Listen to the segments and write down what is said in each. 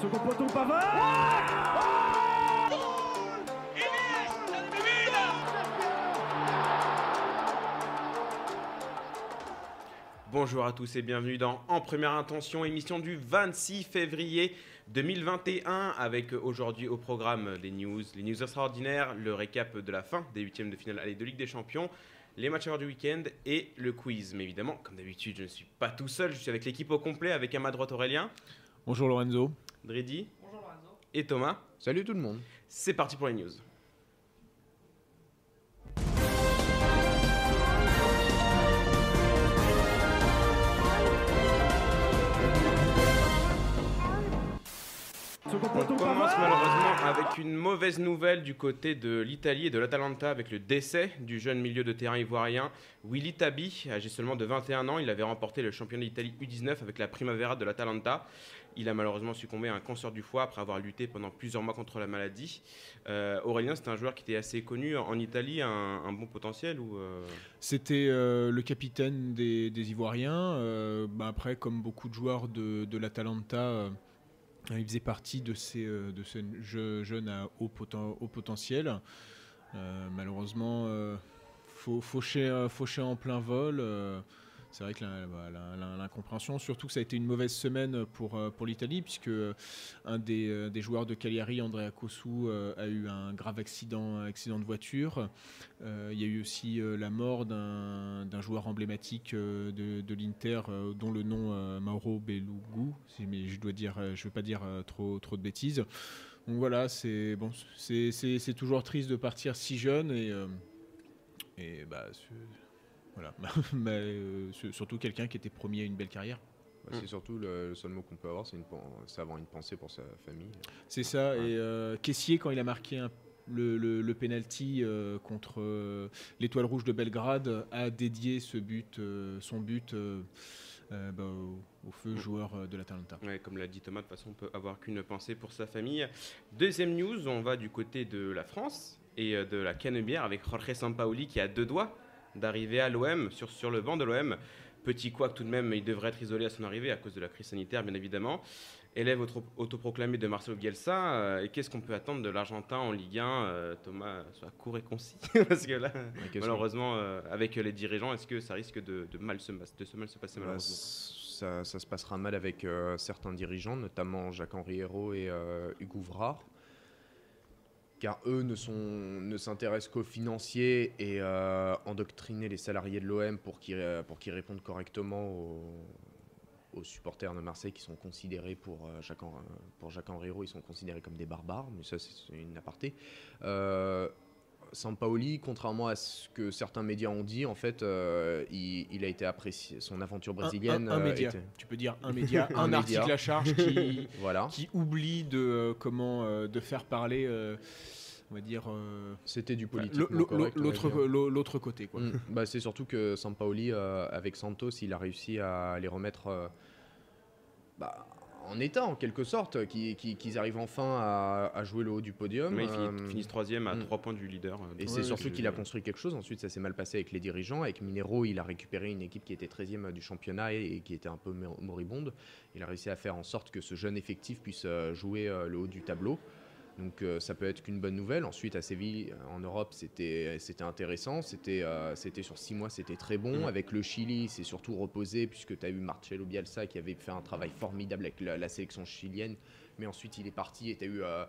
Second poteau Pavard Bonjour à tous et bienvenue dans En Première Intention, émission du 26 février 2021 avec aujourd'hui au programme des news, les news extraordinaires, le récap de la fin des huitièmes de finale aller de Ligue des Champions, les matchs à l'heure du week-end et le quiz. Mais évidemment, comme d'habitude, je ne suis pas tout seul, je suis avec l'équipe au complet avec à ma droite Aurélien, Bonjour Lorenzo. Dridi et Thomas. Salut tout le monde. C'est parti pour les news. On commence malheureusement avec une mauvaise nouvelle du côté de l'Italie et de l'Atalanta avec le décès du jeune milieu de terrain ivoirien Willy Tabi, âgé seulement de 21 ans. Il avait remporté le championnat d'Italie U19 avec la Primavera de l'Atalanta. Il a malheureusement succombé à un cancer du foie après avoir lutté pendant plusieurs mois contre la maladie. Euh, Aurélien, c'est un joueur qui était assez connu en Italie, un, bon potentiel ou euh, C'était euh, le capitaine des, Ivoiriens. Bah après, comme beaucoup de joueurs de, l'Atalanta, il faisait partie de ces, de jeunes à haut, poten- haut potentiel. Malheureusement, fau- fauché, fauché en plein vol. c'est vrai que bah, l'incompréhension, surtout que ça a été une mauvaise semaine pour, euh, pour l'Italie, puisque euh, un des, euh, des joueurs de Cagliari, Andrea Cosu, euh, a eu un grave accident, accident de voiture. Il y a eu aussi la mort d'un joueur emblématique de, l'Inter, dont le nom Mauro Belugu, si- mais je dois dire, je veux pas dire trop, trop de bêtises. Donc voilà, c'est bon, toujours triste de partir si jeune et et bah voilà, Mais, euh, sur- surtout quelqu'un qui était promis à une belle carrière. Bah, C'est surtout le, le seul mot qu'on peut avoir, c'est avoir une pensée pour sa famille. C'est ça. Ouais. Et euh, Caissier, quand il a marqué un- le, le, le penalty euh, contre euh, l'Étoile Rouge de Belgrade, a dédié ce but, euh, son but euh, euh, bah, au, au feu joueur euh, de l'Atalanta. Ouais, comme l'a dit Thomas, de toute façon, on peut avoir qu'une pensée pour sa famille. Deuxième news, on va du côté de la France et de la Canebière avec Jorge Sampaoli qui a deux doigts d'arriver à l'OM, sur, sur le banc de l'OM. Petit quoi tout de même, il devrait être isolé à son arrivée à cause de la crise sanitaire, bien évidemment. Élève auto- autoproclamé de Marcelo Bielsa. euh, et qu'est-ce qu'on peut attendre de l'Argentin en Ligue 1 euh, Thomas, soit court et concis. Parce que là, malheureusement, euh, avec les dirigeants, est-ce que ça risque de, de mal, se, de se mal se passer Bah, malheureusement? ça, ça se passera mal avec certains dirigeants, notamment Jacques-Henri Hérault et Hugo Vrard. Car eux ne, sont, ne s'intéressent qu'aux financiers et euh, endoctriner les salariés de l'OM pour qu'ils, euh, pour qu'ils répondent correctement aux, supporters de Marseille qui sont considérés pour euh, Jacques, Hen- pour Jacques-Henri Hérault, ils sont considérés comme des barbares, mais ça c'est une aparté. Euh, Sampaoli, contrairement à ce que certains médias ont dit, en fait, euh, il, il a été apprécié. Son aventure brésilienne. un, un euh, média. était- Tu peux dire un média, un, Un média. article à charge qui, Voilà. qui oublie de euh, comment de faire parler, on va dire, C'était du politique. l'au- l'au- l'autre l'au- l'autre côté. Quoi. Mm. Bah, c'est surtout que Sampaoli, avec Santos, il a réussi à les remettre bah, en état, en quelque sorte, qu'ils qu'ils- qu'ils arrivent enfin à, à jouer le haut du podium. Ils finissent, Euh, finissent troisième à mm. trois points du leader. euh, Et c'est surtout qu'il a construit quelque chose. Ensuite, ça s'est mal passé avec les dirigeants. Avec Minero, il a récupéré une équipe qui était 13e du championnat et, et qui était un peu mor- moribonde. Il a réussi à faire en sorte que ce jeune effectif puisse euh, jouer le haut du tableau. Donc euh, ça peut être qu'une bonne nouvelle. Ensuite, à Séville, euh, en Europe, c'était intéressant. C'était euh, sur six mois, c'était très bon. Mhm. Avec le Chili, c'est surtout reposé puisque tu as eu Marcelo Bielsa qui avait fait un travail formidable avec la, la sélection chilienne. Mais ensuite, il est parti et tu as eu euh,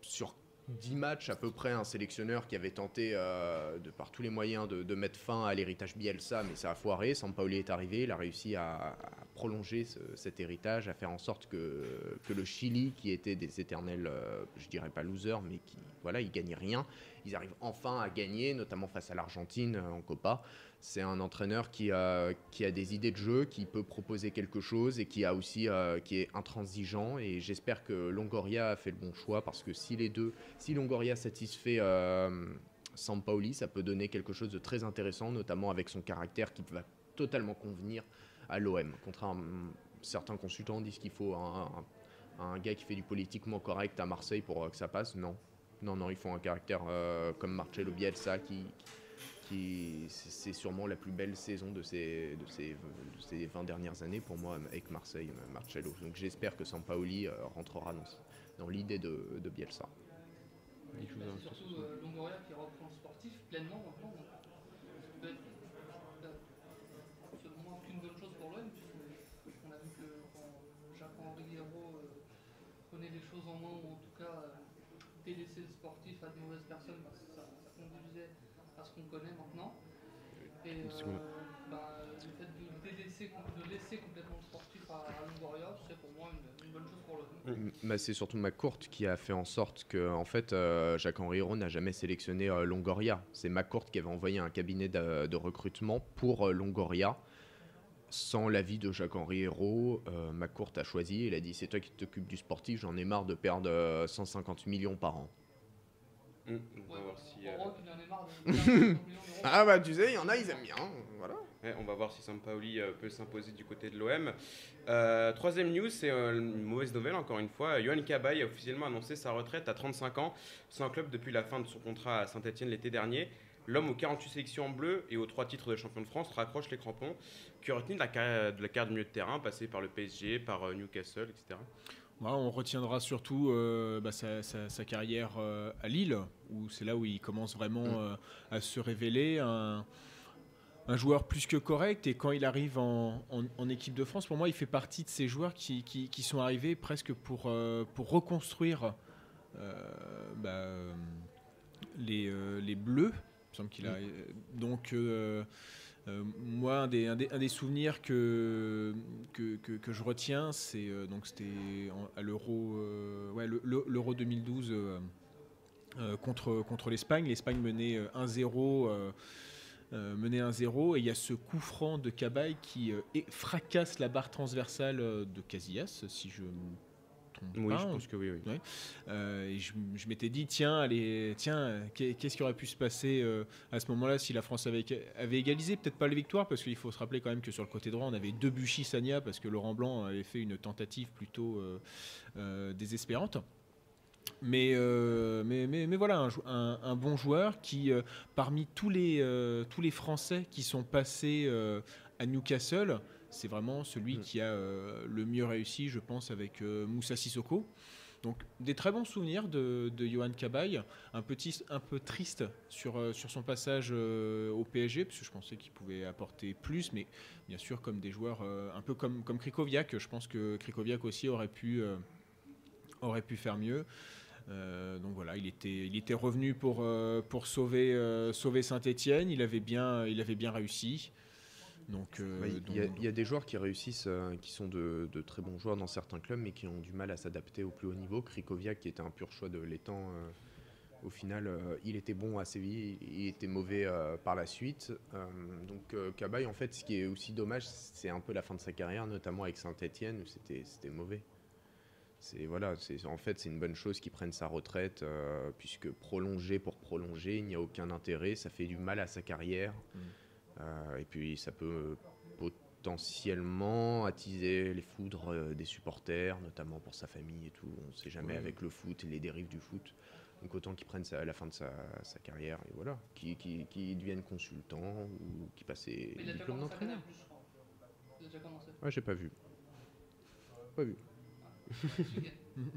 sur 10 matchs à peu près un sélectionneur qui avait tenté euh, par tous les moyens de, mettre fin à l'héritage Bielsa, mais ça a foiré. Sampaoli est arrivé, il a réussi à, prolonger ce- cet héritage, à faire en sorte que, le Chili, qui était des éternels, euh, je dirais pas losers, mais qui voilà, ils gagnaient rien, ils arrivent enfin à gagner, notamment face à l'Argentine euh, en Copa. C'est un entraîneur qui a, qui a des idées de jeu, qui peut proposer quelque chose et qui a aussi euh, qui est intransigeant. Et j'espère que Longoria a fait le bon choix parce que si les deux, si Longoria satisfait euh, Sampaoli, ça peut donner quelque chose de très intéressant, notamment avec son caractère qui va totalement convenir à l'OM. Contrairement certains consultants disent qu'il faut un, un- un gars qui fait du politiquement correct à Marseille pour euh, que ça passe. Non, non, non, il faut un caractère euh, comme Marcelo Bielsa qui qui c'est sûrement la plus belle saison de ces, de ces, de ces 20 dernières années pour moi avec Marseille, Marcello. Donc j'espère que Sampaoli euh, rentrera dans, dans l'idée de, de Bielsa. Bah, c'est surtout euh, Longoria qui reprend le sportif pleinement maintenant. Donc, être euh, qu'une bonne chose pour l'OM, puisqu'on a vu que quand Jacques-Henri Hérault euh, prenait les choses en main, ou en tout cas euh, délaissait le sportif à de mauvaises personnes, bah, ça, ça conduisait à ce qu'on connaît maintenant. Et euh, bah, le fait de, délaisser, de laisser complètement le sportif à, à Longoria, c'est pour moi une, une bonne chose pour l'OM. Bah, c'est surtout McCourt qui a fait en sorte que en fait, euh, Jacques-Henri Hérault n'a jamais sélectionné euh, Longoria. C'est McCourt qui avait envoyé un cabinet de, de recrutement pour euh, Longoria. Sans l'avis de Jacques-Henri Hérault, euh, McCourt a choisi. Il a dit C'est toi qui t'occupes du sportif, j'en ai marre de perdre euh, 150 millions par an. Mm, On va voir si, euh, Europe, il en est marre de 50 millions d'euros. Ah bah tu sais, il y en a, ils aiment bien. Voilà. Ouais, on va voir si Sampaoli euh, peut s'imposer du côté de l'OM. Euh, troisième news, c'est euh, une mauvaise nouvelle encore une fois. Johan Cabaye a officiellement annoncé sa retraite à 35 ans, sans club depuis la fin de son contrat à Saint-Etienne l'été dernier. L'homme aux 48 sélections en bleu et aux 3 titres de champion de France raccroche les crampons, qui a retenu de la carrière de, la carrière de milieu de terrain, passé par le PSG, par euh, Newcastle, etc. On retiendra surtout euh, bah, sa, sa- sa carrière euh, à Lille, où c'est là où il commence vraiment Mm. euh, à se révéler. Un, un joueur plus que correct, et quand il arrive en, en- en équipe de France, pour moi, il fait partie de ces joueurs qui, qui- qui sont arrivés presque pour, pour reconstruire bah, les, les Bleus. Semble qu'il a, euh, donc, euh, euh, moi, un des, un des- un des souvenirs que, que, que- que je retiens, c'est euh, donc c'était à l'Euro, euh, ouais, le- le- l'Euro 2012 euh, euh, contre contre l'Espagne. L'Espagne menait euh, 1-0. euh, euh, menait 1-0 et il y a ce coup franc de Cabaye qui euh, fracasse la barre transversale de Casillas, si je me trompe Oui, je pense que oui. oui. Euh, et je, je m'étais dit, tiens, allez, tiens, qu'est- qu'est-ce qui aurait pu se passer euh, à ce moment-là si la France avait, avait égalisé? Peut-être pas la victoire, parce qu'il faut se rappeler quand même que sur le côté droit, on avait deux Buchy Sagna, parce que Laurent Blanc avait fait une tentative plutôt euh, désespérante. Mais, euh, mais, mais, mais voilà, un, jou- un- un bon joueur qui, euh, parmi tous les, euh, tous les Français qui sont passés à Newcastle, c'est vraiment celui Mm. qui a euh, le mieux réussi, je pense, avec euh, Moussa Sissoko. Donc des très bons souvenirs de, de Johan Cabaye, un, petit, un peu triste sur, euh, sur son passage au PSG, parce que je pensais qu'il pouvait apporter plus, mais bien sûr comme des joueurs, un peu comme, comme Krikoviak, je pense que Krikoviak aussi aurait pu, aurait pu faire mieux. Euh, donc voilà, il était, il était revenu pour, euh, pour sauver, euh, sauver Saint-Etienne, il, avait bien- il avait bien réussi. Donc, euh, Bah, Il y, a- y des joueurs qui réussissent, euh, qui sont de, de très bons joueurs dans certains clubs, mais qui ont du mal à s'adapter au plus haut niveau. Krikoviak, qui était un pur choix de l'étang, euh, au final, il était bon à Séville, il était mauvais par la suite. Donc Cabaye, en fait, ce qui est aussi dommage, c'est un peu la fin de sa carrière, notamment avec Saint-Etienne, où c'était mauvais. C'est voilà, c'est en fait c'est une bonne chose qu'il prenne sa retraite, puisque prolonger pour prolonger, il n'y a aucun intérêt, ça fait du mal à sa carrière. Mm. Euh, et puis ça peut potentiellement attiser les foudres euh, des supporters, notamment pour sa famille et tout. On ne sait jamais Oui. avec le foot et les dérives du foot. Donc autant qu'il prenne ça à la fin de sa, sa carrière et voilà, qu'il qui, devienne consultant ou qu'il passe ses diplômes d'entraîneur. Canal+, je crois. Il a déjà commencé. Ouais, j'ai pas vu. Pas vu. Week-end.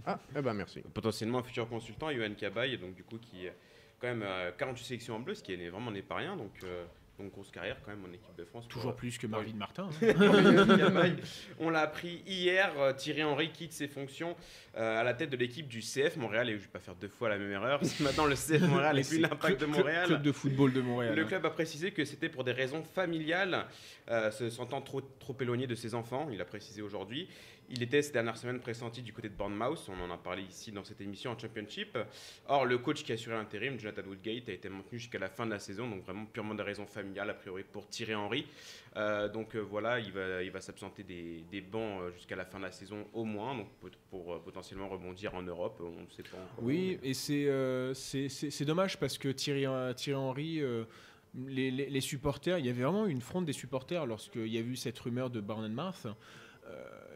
Ah, eh ben merci. Potentiellement un futur consultant, Johan Cabaye, donc du coup qui est quand même euh, 48 sélections en bleu, ce qui est vraiment n'est pas rien, donc, euh, donc grosse carrière quand même en équipe de France. toujours plus que Marvin Martin. hein. On l'a appris hier, euh, Thierry Henry quitte ses fonctions euh, à la tête de l'équipe du CF Montréal, et je vais pas faire deux fois la même erreur, maintenant le CF Montréal et plus l'impact de Montréal. Club de football de Montréal. Le hein. club a précisé que c'était pour des raisons familiales, euh, se sentant trop, trop éloigné de ses enfants, il a précisé aujourd'hui. Il était ces dernières semaines pressenti du côté de Bournemouth, on en a parlé ici dans cette émission en Championship. Or, le coach qui a assuré l'intérim, Jonathan Woodgate, a été maintenu jusqu'à la fin de la saison, donc vraiment purement des raisons familiales, a priori pour Thierry Henry. Euh, donc euh, voilà, il va, il va s'absenter des, des bancs euh, jusqu'à la fin de la saison au moins, donc pour, pour, potentiellement rebondir en Europe, on ne sait pas encore. Oui, et c'est euh, dommage parce que Thierry, Thierry Henry, les, les- les supporters, il y avait vraiment une fronde des supporters lorsqu'il y a eu cette rumeur de euh,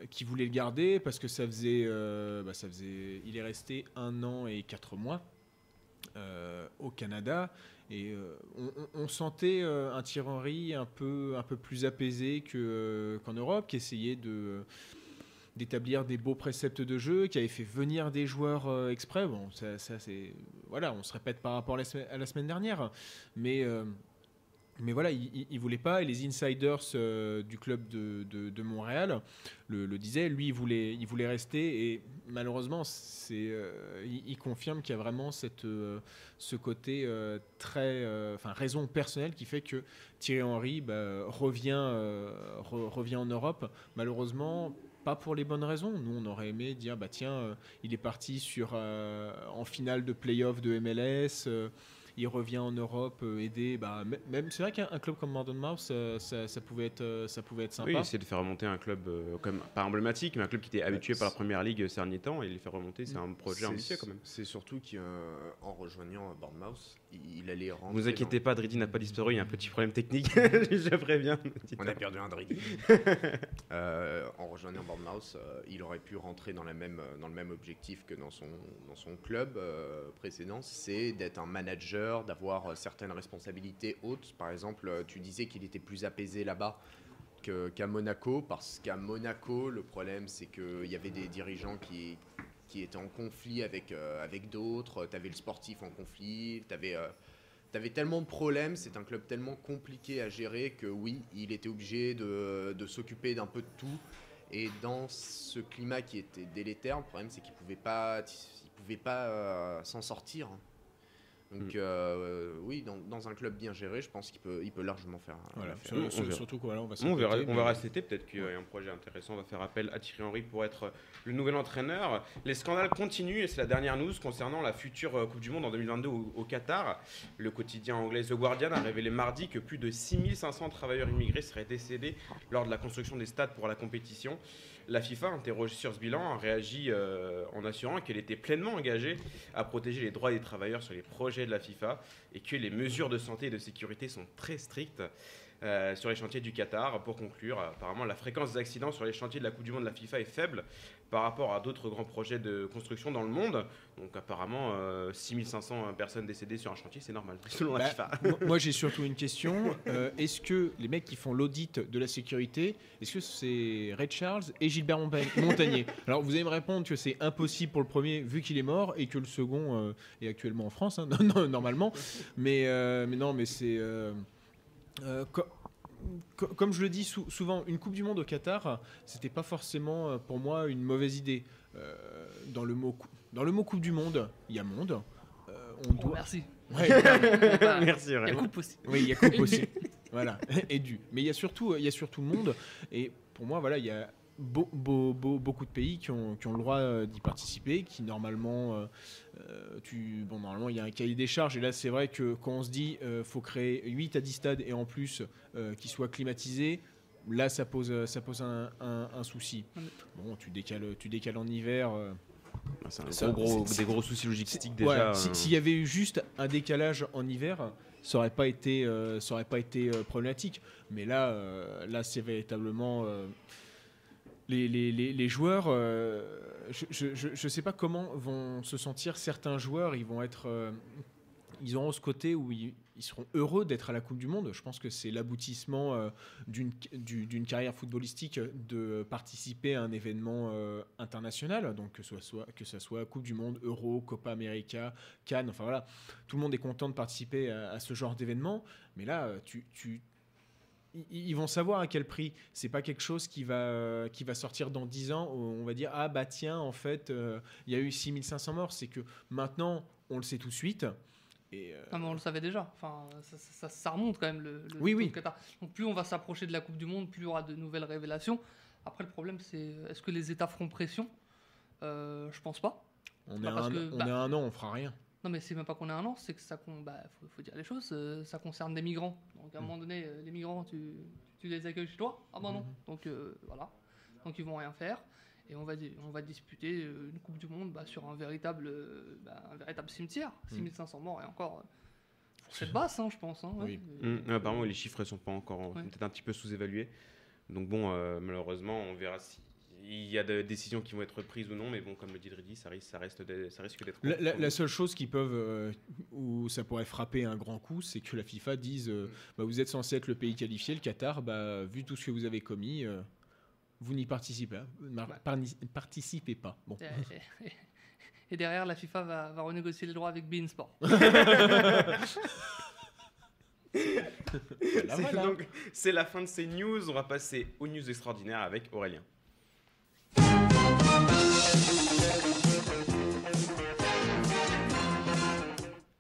qui voulait le garder parce que ça faisait, euh, bah, ça faisait. Il est resté un an et quatre mois. au Canada. Et on, sentait un Thierry un peu, un peu plus apaisé qu'en Europe, qui essayait d'établir des beaux préceptes de jeu, qui avait fait venir des joueurs exprès. Bon, ça, c'est voilà, on se répète par rapport à la, semaine dernière, mais mais voilà, il, ne voulait pas, et les insiders euh, du club de, Montréal le, disaient, lui, il voulait, il voulait rester, et malheureusement, c'est, euh, il, confirme qu'il y a vraiment cette, euh, ce côté très, enfin, raison personnelle qui fait que Thierry Henry bah, revient, revient en Europe. Malheureusement, pas pour les bonnes raisons. Nous, on aurait aimé dire, bah tiens, il est parti sur, en finale de playoff de MLS il revient en Europe euh, aider. Bah, même c'est vrai qu'un club comme Mouse, euh, ça, pouvait être, euh, ça pouvait être sympa. Oui, c'est de faire remonter un club comme pas emblématique, mais un club qui était habitué par la première ligue ces derniers temps et les faire remonter, c'est un projet ambitieux quand même. C'est surtout qu'en rejoignant Bournemouth, il allait rentrer. Vous inquiétez pas, Dridi n'a pas disparu, il y a un petit problème technique, je préviens. On a perdu un Dridi. en rejoignant Bournemouth, il aurait pu rentrer dans, la même, dans le même objectif que dans son, dans son club précédent, c'est d'être un manager d'avoir euh, certaines responsabilités hautes. Par exemple, euh, tu disais qu'il était plus apaisé là-bas qu'à Monaco, parce qu'à Monaco, le problème, c'est qu'il y avait des dirigeants qui, qui étaient en conflit avec, euh, avec d'autres. Tu avais le sportif en conflit, tu avais, avais, tellement de problèmes, c'est un club tellement compliqué à gérer que oui, il était obligé de, de s'occuper d'un peu de tout. Et dans ce climat qui était délétère, le problème, c'est qu'il ne pouvait pas, pouvait pas s'en sortir. Donc mm. euh, oui, dans, un club bien géré, je pense qu'il peut, il peut largement faire. Voilà, surtout quoi, on va. On verra, on verra cet été. Peut-être qu'il y a un projet intéressant. On va faire appel à Thierry Henry pour être le nouvel entraîneur. Les scandales continuent et c'est la dernière news concernant la future euh, Coupe du Monde en 2022 au, Qatar. Le quotidien anglais The Guardian a révélé mardi que plus de 6500 travailleurs immigrés seraient décédés lors de la construction des stades pour la compétition. La FIFA, interrogée sur ce bilan, a réagi euh, en assurant qu'elle était pleinement engagée à protéger les droits des travailleurs sur les projets de la FIFA et que les mesures de santé et de sécurité sont très strictes. Euh, sur les chantiers du Qatar. Pour conclure, apparemment, la fréquence des accidents sur les chantiers de la Coupe du Monde de la FIFA est faible par rapport à d'autres grands projets de construction dans le monde. Donc, apparemment, 6500 euh, personnes décédées sur un chantier, c'est normal, selon la bah, FIFA. moi, j'ai surtout une question. Euh, est-ce que les mecs qui font l'audit de la sécurité, est-ce que c'est Red Charles et Gilbert Montagnier? Alors, vous allez me répondre que c'est impossible pour le premier, vu qu'il est mort, et que le second est actuellement en France, hein, normalement. Mais, mais non, mais c'est. Euh, comme je le dis souvent, une Coupe du Monde au Qatar, c'était pas forcément euh, pour moi une mauvaise idée. Euh, dans, le mot, dans le mot Coupe du Monde, il y a monde. on oh, merci. merci. Il y a coupe aussi. Oui, il y a coupe aussi. voilà, et du. Mais il y a surtout, il y a surtout monde. Et pour moi, voilà, il y a beaucoup de pays qui ont, qui ont le droit euh, d'y participer, qui normalement, euh, euh, tu, bon, normalement il y a un cahier des charges, et là c'est vrai que quand on se dit qu'il faut créer 8 à 10 stades et en plus qui soient climatisés, là ça pose, ça pose un, un, souci. Bon, tu décales, tu décales en hiver. Ah, c'est gros, des gros soucis logistiques déjà. S'il y avait eu juste un décalage en hiver, ça aurait pas été, ça aurait pas été problématique. Mais là, là c'est véritablement les, les, les, joueurs, euh, je ne sais pas comment vont se sentir certains joueurs. Ils vont être, euh, ils auront ce côté où ils, seront heureux d'être à la Coupe du Monde. Je pense que c'est l'aboutissement euh, d'une carrière footballistique de participer à un événement international. Donc que ce soit que soit Coupe du Monde, Euro, Copa América, Cannes. Enfin voilà, tout le monde est content de participer à, à ce genre d'événement. Mais là, tu, tu ils vont savoir à quel prix. C'est pas quelque chose qui va, qui va sortir dans 10 ans où on va dire Ah bah tiens, en fait, euh, il y a eu 6500 morts. C'est que maintenant, on le sait tout de suite. Et euh, mais on le savait déjà. Enfin, ça, ça, remonte quand même le, le oui, oui. Donc plus on va s'approcher de la Coupe du Monde, plus il y aura de nouvelles révélations. Après, le problème, c'est est-ce que les États feront pression? Euh, Je pense pas. On, est, un, on bah, est un an, on fera rien. Non, mais c'est même pas qu'on est un an, c'est que ça, bah, faut, dire les choses, euh, ça concerne des migrants. Donc à un mm. moment donné, euh, les migrants, tu, tu, les accueilles chez toi? Ah bah non. Mm-hmm. Donc euh, voilà. Donc ils vont rien faire. Et on va, on va disputer une Coupe du Monde bah, sur un véritable, bah, un véritable cimetière. 6500 mm. morts et encore. C'est basse, hein, je pense. Hein, oui. Mm. apparemment, les chiffres ne sont pas encore peut-être un petit peu sous-évalués. Donc bon, malheureusement, on verra si il y a des décisions qui vont être prises ou non, mais bon, comme le dit Dridi, ça risque, ça reste, des- ça risque d'être. La, la- la seule chose qui peuvent, euh, où ça pourrait frapper un grand coup, c'est que la FIFA dise euh, bah, vous êtes censé être le pays qualifié, le Qatar, bah, vu tout ce que vous avez commis, euh, vous n'y participez, mar- parni- participez pas. Bon. Et, derrière, la FIFA va, va renégocier les droits avec Bein Sport. Voilà, C'est voilà. donc- c'est la fin de ces news. On va passer aux news extraordinaires avec Aurélien.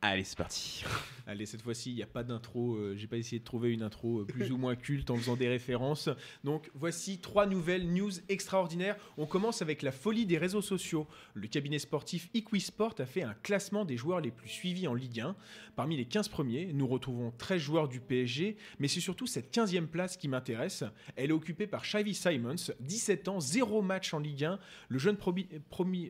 Allez, c'est parti. Allez, cette fois-ci, il n'y a pas d'intro. euh, J'ai pas essayé de trouver une intro euh, plus ou moins culte en faisant des références. Donc, voici trois nouvelles news extraordinaires. On commence avec la folie des réseaux sociaux. Le cabinet sportif Equisport a fait un classement des joueurs les plus suivis en Ligue 1. Parmi les 15 premiers, nous retrouvons 13 joueurs du PSG, mais c'est surtout cette 15e place qui m'intéresse. Elle est occupée par Xavi Simons, 17 ans, 0 match en Ligue 1. Le jeune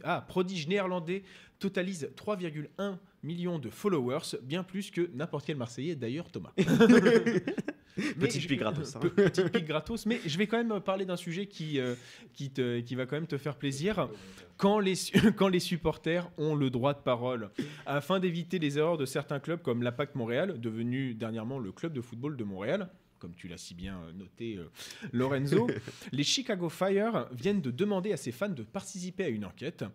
ah, prodige néerlandais totalise 3,1 millions de followers, bien plus que n'importe quel Marseillais, d'ailleurs Thomas. Petite pique gratos, hein. Pe- Petite pique gratos, mais je vais quand même parler d'un sujet qui, euh, qui, te- qui va quand même te faire plaisir. Quand les, quand les supporters ont le droit de parole, afin d'éviter les erreurs de certains clubs comme l'Impact Montréal, devenu dernièrement le club de football de Montréal, comme tu l'as si bien euh, noté, euh, Lorenzo, les Chicago Fire viennent de demander à ses fans de participer à une enquête.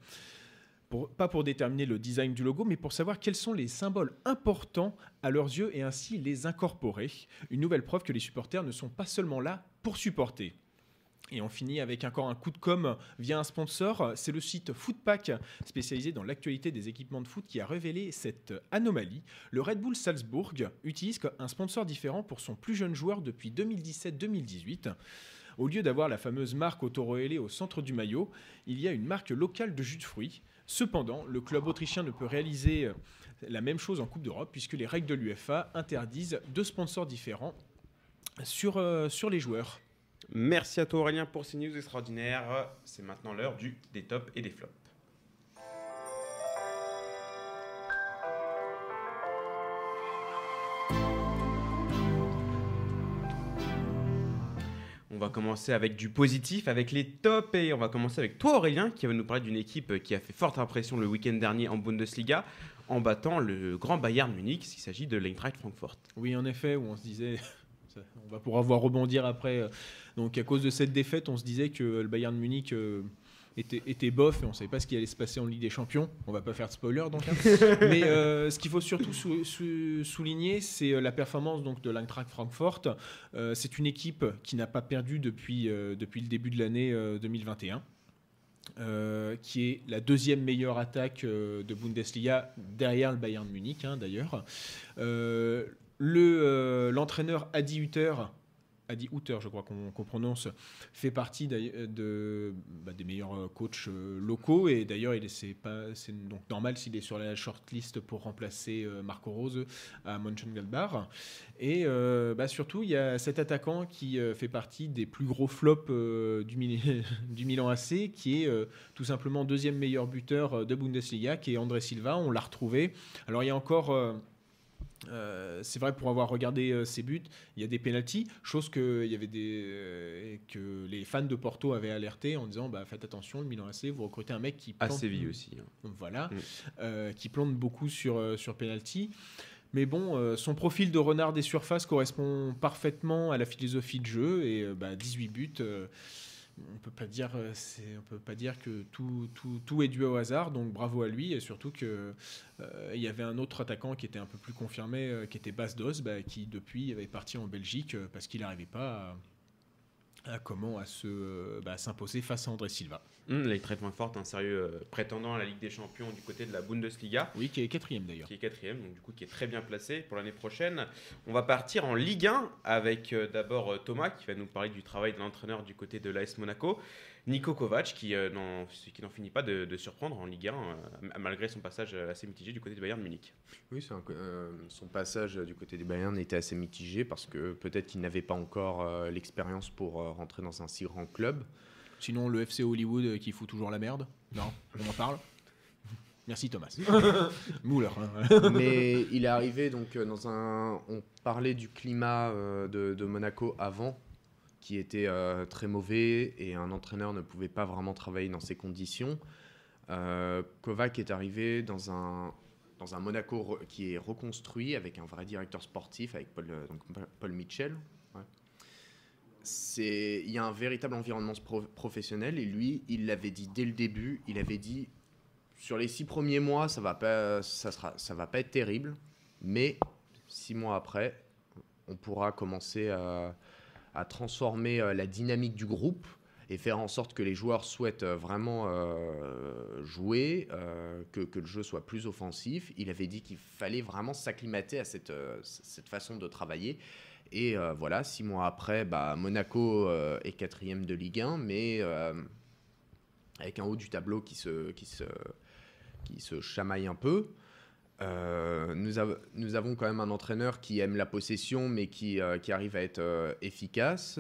Pas pour déterminer le design du logo, mais pour savoir quels sont les symboles importants à leurs yeux et ainsi les incorporer. Une nouvelle preuve que les supporters ne sont pas seulement là pour supporter. Et on finit avec encore un coup de com via un sponsor. C'est le site Footpack, spécialisé dans l'actualité des équipements de foot, qui a révélé cette anomalie. Le Red Bull Salzbourg utilise un sponsor différent pour son plus jeune joueur depuis 2017-2018. Au lieu d'avoir la fameuse marque Autoroele au centre du maillot, il y a une marque locale de jus de fruits. Cependant, le club autrichien ne peut réaliser euh, la même chose en Coupe d'Europe puisque les règles de l'UFA interdisent deux sponsors différents sur, euh, sur les joueurs. Merci à toi Aurélien pour ces news extraordinaires. C'est maintenant l'heure du des tops et des flops. Va commencer avec du positif, avec les tops et on va commencer avec toi Aurélien qui va nous parler d'une équipe qui a fait forte impression le week-end dernier en Bundesliga en battant le grand Bayern Munich, s'il s'agit de l'Eintracht Francfort. Oui, en effet, où on se disait, on va pouvoir voir rebondir après. euh, Donc, à cause de cette défaite, on se disait que le Bayern Munich euh, était, était bof et on savait pas ce qui allait se passer en Ligue des Champions. On va pas faire de spoiler donc. hein. Mais euh, ce qu'il faut surtout sou- sou- souligner, c'est euh, la performance donc de l'Eintracht Francfort. Euh, c'est une équipe qui n'a pas perdu depuis, euh, depuis le début de l'année euh, 2021. euh, qui est la deuxième meilleure attaque euh, de Bundesliga derrière le Bayern de Munich hein, d'ailleurs. Euh, le, l'entraîneur Adi Hutter, Adi Hutter, je crois qu'on, qu'on prononce, fait partie de, bah, des meilleurs euh, coachs euh, locaux et d'ailleurs il est, c'est donc normal s'il est sur la shortlist pour remplacer euh, Marco Rose à Mönchengladbach. Et euh, bah, surtout, il y a cet attaquant qui euh, fait partie des plus gros flops euh, du, Mil- du Milan AC, qui est euh, tout simplement deuxième meilleur buteur euh, de Bundesliga, qui est André Silva. On l'a retrouvé. Alors il y a encore. Euh, c'est vrai pour avoir regardé euh, ses buts, il y a des pénalties, chose que il y avait des euh, que les fans de Porto avaient alerté en disant bah faites attention, le Milan AC, vous recrutez un mec qui À plante- Séville aussi. hein. voilà, Mm. qui plante beaucoup sur, sur penalty. Mais bon, son profil de renard des surfaces correspond parfaitement à la philosophie de jeu et euh, bah, 18 buts. Euh, on peut pas dire, euh, peut pas dire que tout, est dû au hasard. Donc bravo à lui et surtout que euh, il y avait un autre attaquant qui était un peu plus confirmé, euh, qui était Bas Dos, bah, qui depuis avait parti en Belgique euh, parce qu'il n'arrivait pas à, à comment à se euh, bah, s'imposer face à André Silva. Hum, L'Eintracht Francfort, un sérieux euh, prétendant à la Ligue des Champions du côté de la Bundesliga. Oui, qui est quatrième d'ailleurs. qui est quatrième, donc du coup qui est très bien placé pour l'année prochaine. On va partir en Ligue 1 avec euh, d'abord euh, Thomas qui va nous parler du travail de l'entraîneur du côté de l'AS Monaco, Nico Kovac qui euh, n'en qui n'en finit pas de, de surprendre en Ligue 1 euh, malgré son passage euh, assez mitigé du côté du Bayern Munich. Oui, c'est un- euh, son passage du côté des Bayern était assez mitigé parce que peut-être qu'il n'avait pas encore euh, l'expérience pour euh, rentrer dans un si grand club. Sinon, le FC Hollywood euh, qui fout toujours la merde. Non, on en parle. Merci Thomas. Mouler. hein. Mais il est arrivé donc dans un. On parlait du climat euh, de, de Monaco avant. Qui était euh, très mauvais et un entraîneur ne pouvait pas vraiment travailler dans ces conditions. Euh, Kovac est arrivé dans un, dans un Monaco qui est reconstruit avec un vrai directeur sportif, avec Paul, euh, donc Mitchell. Il y a un véritable environnement pro- professionnel et lui, il l'avait dit dès le début, il avait dit sur les six premiers mois, ça va ça ça va pas être terrible, mais six mois après, on pourra commencer à, à transformer euh, la dynamique du groupe et faire en sorte que les joueurs souhaitent euh, vraiment euh, jouer, que, le jeu soit plus offensif. Il avait dit qu'il fallait vraiment s'acclimater à cette, cette façon de travailler. Et voilà, six mois après, bah, Monaco est quatrième de Ligue 1, mais avec un haut du tableau qui se, qui se, qui se chamaille un peu. Euh, nous, av- nous avons quand même un entraîneur qui aime la possession, mais qui, euh, qui arrive à être euh, efficace.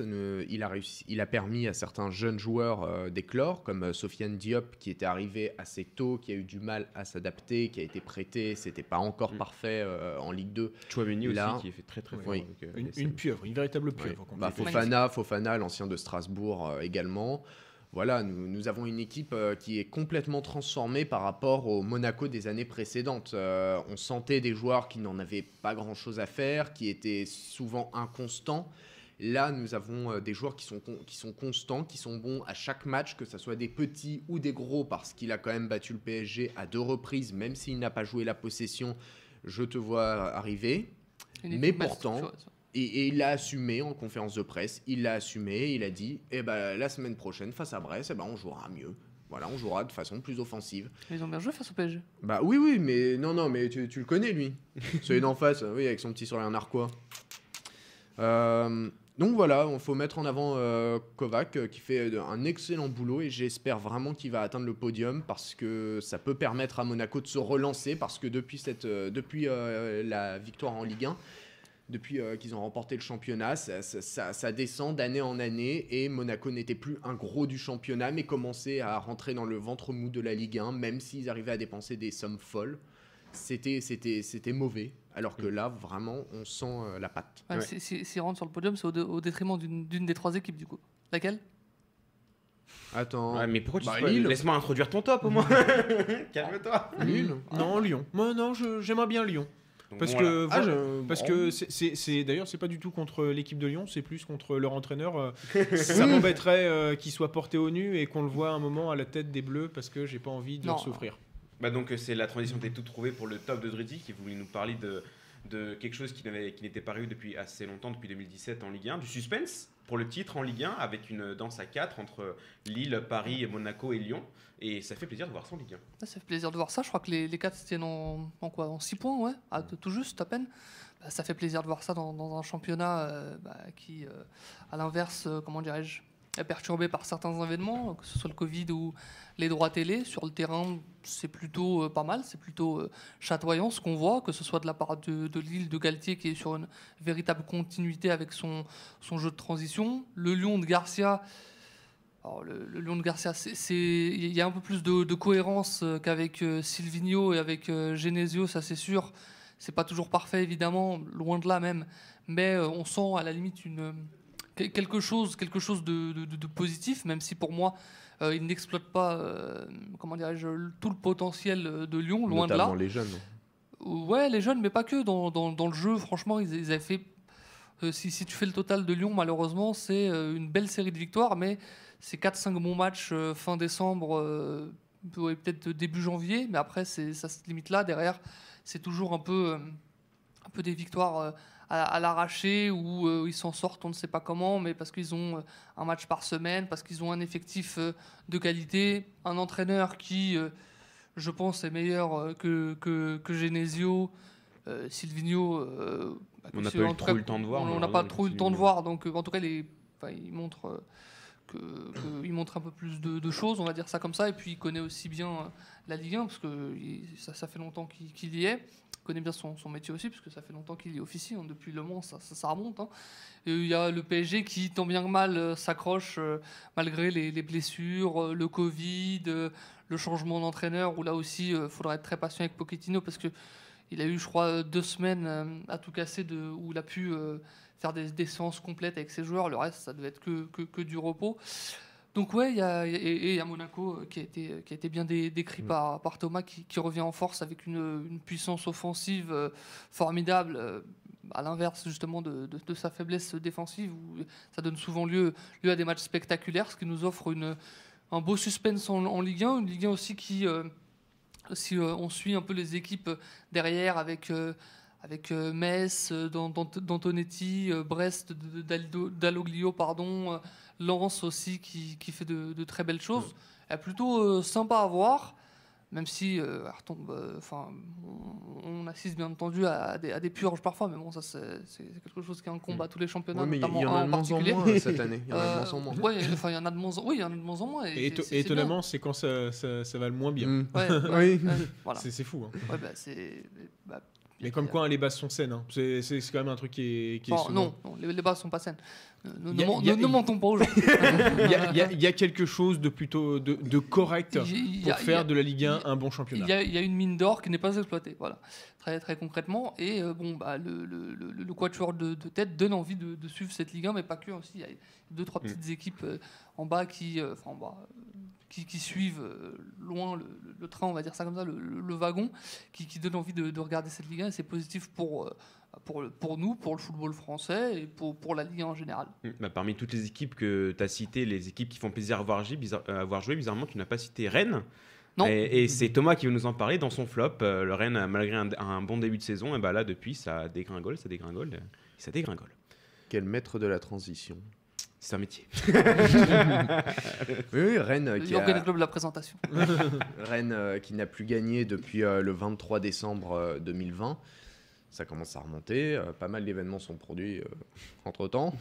Il, a réussi, il a permis à certains jeunes joueurs euh, d'éclore, comme euh, Sofiane Diop, qui était arrivé assez tôt, qui a eu du mal à s'adapter, qui a été prêté. C'était pas encore Mm. parfait euh, en Ligue 2. Chouameni aussi qui est fait très très Oui. fort. Oui. avec, euh, Une, pieuvre, une véritable pieuvre. Bah. Fofana, Fofana, l'ancien de Strasbourg euh, également. Voilà, nous, nous avons une équipe euh, qui est complètement transformée par rapport au Monaco des années précédentes. Euh, on sentait des joueurs qui n'en avaient pas grand-chose à faire, qui étaient souvent inconstants. Là, nous avons euh, des joueurs qui sont, qui sont constants, qui sont bons à chaque match, que ce soit des petits ou des gros, parce qu'il a quand même battu le PSG à deux reprises, même s'il n'a pas joué la possession. Je te vois arriver. Mais pourtant. Et, et il l'a assumé en conférence de presse. Il l'a assumé. Il a dit eh ben, la semaine prochaine, face à Brest, eh ben, on jouera mieux. Voilà, on jouera de façon plus offensive. Ils ont bien joué face au PSG. Bah oui, oui, mais non, non, mais tu, tu le connais, lui. Celui d'en face, oui, avec son petit sourire narquois. Euh, donc voilà, il faut mettre en avant euh, Kovac euh, qui fait euh, un excellent boulot et j'espère vraiment qu'il va atteindre le podium parce que ça peut permettre à Monaco de se relancer parce que depuis, cette, euh, depuis la victoire en Ligue 1, depuis euh, qu'ils ont remporté le championnat, ça, ça- ça- ça descend d'année en année et Monaco n'était plus un gros du championnat mais commençait à rentrer dans le ventre mou de la Ligue 1 même s'ils arrivaient à dépenser des sommes folles. C'était, c'était, c'était mauvais alors que là vraiment on sent euh, la patte. Ouais, Ouais. si- rentrent sur le podium, c'est au, dé- au détriment d'une d'une des trois équipes, du coup. Laquelle? Attends, Ouais, mais pourquoi tu Bah. Laisse-moi introduire ton top au moins. Calme-toi. Lille Non, Lyon. Moi, non, je- j'aimerais bien Lyon. Parce que, Ah, je- parce que c'est- d'ailleurs, c'est pas du tout contre l'équipe de Lyon, c'est plus contre leur entraîneur. euh, ça m'embêterait euh, qu'il soit porté au nu et qu'on le voit un moment à la tête des Bleus parce que j'ai pas envie de Non. leur souffrir. Bah donc euh, c'est la transition que t'es tout trouvé pour le top de Drizzy qui voulait nous parler de, de quelque chose qui n'avait- qui n'était pas eu depuis assez longtemps, depuis 2017 en Ligue 1, du suspense pour le titre en Ligue 1 avec une danse à 4 entre Lille, Paris, Monaco et Lyon. Et ça fait plaisir de voir ça en Ligue 1. Ah, Ça fait plaisir de voir ça. Je crois que les, les quatre se tiennent en, en quoi En 6 points, ouais. Ah, t- tout juste, à peine. Bah, ça fait plaisir de voir ça dans, dans un championnat euh, bah, qui, euh, à l'inverse, euh, comment dirais-je, perturbé par certains événements, que ce soit le Covid ou les droits télé. Sur le terrain, c'est plutôt euh, pas mal, c'est plutôt euh, chatoyant ce qu'on voit, que ce soit de la part de, Lille, de Galtier, qui est sur une véritable continuité avec son, jeu de transition. Le Lyon de Garcia. Le, de Garcia, il y a un peu plus de, cohérence euh, qu'avec Silvino et avec Genesio, ça c'est sûr. C'est pas toujours parfait, évidemment, loin de là même. Mais on sent à la limite une, quelque chose, quelque chose de, de- de- de positif, même si pour moi, euh, il n'exploite pas, euh, comment dirais-je, tout le potentiel euh, de Lyon, loin de là. les jeunes. Ouais, les jeunes, mais pas que. Dans, dans, dans le jeu, franchement, ils, ils avaient fait. euh, si, si tu fais le total de Lyon, malheureusement, c'est euh, une belle série de victoires, mais c'est 4-5 bons matchs euh, fin décembre, euh, ouais, peut-être début janvier, mais après, ça se limite là. Derrière, c'est toujours un peu, euh, un peu des victoires euh, à, à l'arraché où euh, ils s'en sortent, on ne sait pas comment, mais parce qu'ils ont euh, un match par semaine, parce qu'ils ont un effectif euh, de qualité, un entraîneur qui. je pense, est meilleur que, que, que Genesio, Silvino. bah, On n'a pas eu trop le temps de voir, On n'a pas trop eu le temps de voir, donc en tout cas, les, il montre que, que- il montre un peu plus de, de choses, on va dire ça comme ça, et puis il connaît aussi bien la Ligue 1 parce que ça, ça fait longtemps qu'il qu'il y est. Connaît bien son, son métier aussi, parce que ça fait longtemps qu'il y officie. hein, depuis Le Mans, ça, ça, remonte. hein. Et il y a le PSG qui, tant bien que mal, euh, s'accroche euh, malgré les, les blessures, euh, le Covid, le changement d'entraîneur, où là aussi, il faudra être très patient avec Pochettino, parce que il a eu, je crois, deux semaines à tout casser, où il a pu faire des, séances complètes avec ses joueurs. Le reste, ça devait être que, que du repos. Donc ouais, il y a, et et Monaco euh, qui a été, qui a été bien dé- décrit par, par Thomas, qui, qui revient en force avec une, une puissance offensive euh, formidable, euh, à l'inverse justement de, de- de sa faiblesse défensive, où ça donne souvent lieu, lieu à des matchs spectaculaires, ce qui nous offre une, un beau suspense en, en Ligue 1, une Ligue 1 aussi qui, euh, si euh, on suit un peu les équipes derrière avec... euh, avec euh, Metz, euh, Dan- Dan- d'Antonetti, euh, Brest, d'Aloglio, pardon, Lens aussi qui, qui fait de, de très belles choses. Elle est plutôt euh, sympa à voir, même si euh, euh, enfin, on, on assiste bien entendu à des, à des purges parfois, mais bon, ça c'est quelque chose qui incombe à tous les championnats, Ouais, mais il y, notamment il y en a de moins en moins cette année. Il y en a de Euh, moins en moins. il y en a de moins en, oui, il y en a de moins en. Et, Et, étonnamment, c'est quand ça, ça, ça va le moins bien. Mm. Ouais, ouais, Oui. ouais, voilà. C'est fou. hein. Ouais, bah, bah, Mais comme quoi, hein, les bases sont saines. hein. C'est quand même un truc qui est, qui est Enfin, souvent- non, non, les, les bases sont pas saines. Ne, ne- mentons pas gens. Il y, y a- quelque chose de plutôt de, de correct y y pour a- faire de la Ligue 1 il y a- un bon championnat. il y a une mine d'or qui n'est pas exploitée, voilà, très, très concrètement. Et euh, bon, bah, le, le, le, le quatuor de, de tête donne envie de, de suivre cette Ligue 1, mais pas que aussi. Il y a deux, trois Mm. petites équipes euh, en bas qui, euh, en bas, euh, qui, qui suivent euh, loin le, train, on va dire ça comme ça, le, wagon, qui, qui donnent envie de, de regarder cette Ligue 1. Et c'est positif pour, euh, pour, le- pour nous, pour le football français et pour, pour la Ligue 1 en général. Mm. Bah, parmi toutes les équipes que tu as citées, les équipes qui font plaisir à voir jouer, bizarre- euh, à voir jouer, bizarrement, tu n'as pas cité Rennes. Non. Et, et c'est Thomas qui veut nous en parler dans son flop. Euh, le Rennes, malgré un, un bon début de saison, et bah là, depuis, ça dégringole, ça dégringole, euh, ça dégringole. Quel maître de la transition. C'est un métier. Oui, oui, Rennes Le qui, a- de la présentation. Rennes euh, qui n'a plus gagné depuis euh, le 23 décembre euh, 2020. Ça commence à remonter. euh, pas mal d'événements sont produits entre temps.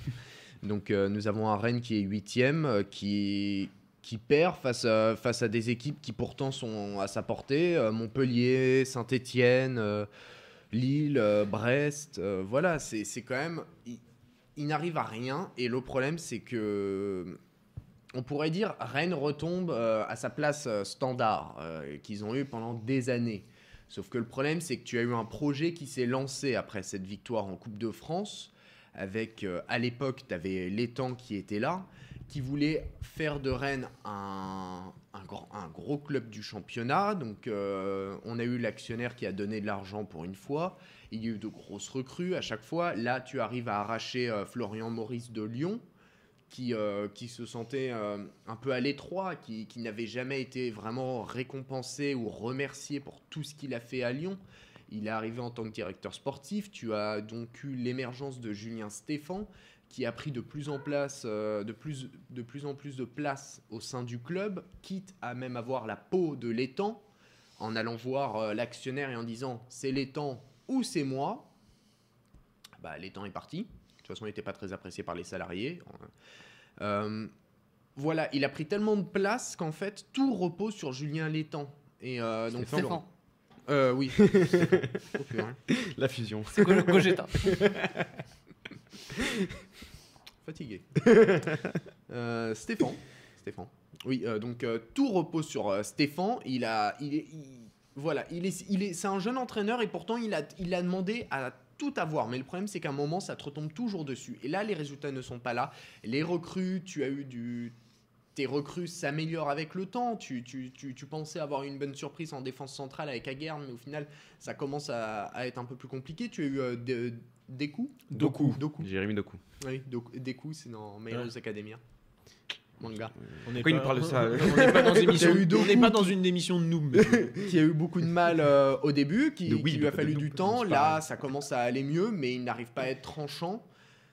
Donc euh, nous avons un Rennes qui est huitième, euh, qui, qui perd face à, face à des équipes qui pourtant sont à sa portée. euh, Montpellier, Saint-Étienne, Lille, euh, Brest. euh, voilà, c'est quand même... Il, il n'arrive à rien. Et le problème, c'est que on pourrait dire Rennes retombe euh, à sa place euh, standard euh, qu'ils ont eu pendant des années. Sauf que le problème, c'est que tu as eu un projet qui s'est lancé après cette victoire en Coupe de France. Avec, euh, à l'époque, tu avais l'étang qui était là, qui voulait faire de Rennes un, un, gros, club du championnat. Donc, euh, on a eu l'actionnaire qui a donné de l'argent pour une fois. Il y a eu de grosses recrues à chaque fois. Là, tu arrives à arracher euh, Florian Maurice de Lyon qui, euh, qui se sentait euh, un peu à l'étroit, qui, n'avait jamais été vraiment récompensé ou remercié pour tout ce qu'il a fait à Lyon. Il est arrivé en tant que directeur sportif. Tu as donc eu l'émergence de Julien Stéphan, qui a pris de plus en place, euh, de plus, de plus en plus de place au sein du club, quitte à même avoir la peau de l'étang, en allant voir l'actionnaire et en disant c'est l'étang ou c'est moi. Bah, l'étang est parti. De toute façon, il n'était pas très apprécié par les salariés. Euh, voilà, il a pris tellement de place qu'en fait, tout repose sur Julien Létang. Et euh, donc, Stéphane. Stéphane, Euh, oui. Hein. La fusion. c'est Go- Gogeta. Fatigué. Euh, Stéphane. Stéphane. Oui, euh, donc euh, tout repose sur euh, Stéphane. Il a, il est, il- voilà, il est, il est, c'est un jeune entraîneur et pourtant il a, il a demandé à tout avoir. Mais le problème, c'est qu'à un moment, ça te retombe toujours dessus. Et là, les résultats ne sont pas là. Les recrues, tu as eu du, tes recrues s'améliorent avec le temps. Tu, tu, tu, tu pensais avoir une bonne surprise en défense centrale avec Aguerd, mais au final, ça commence à, à être un peu plus compliqué. Tu as eu euh, de- des coups Doku. Doku. Jérémy Doku. Oui, Doku- des coups, c'est dans My Heroes Academia. Manga. On n'est Pourquoi il nous parle de ça On n'est pas dans une émission. Il y a eu deux On n'est coups. pas dans une émission de noob. qui a eu beaucoup de mal euh, au début, qui, De qui weeb, lui a de fallu du temps. Là, ça commence à aller mieux, mais il n'arrive pas à être tranchant.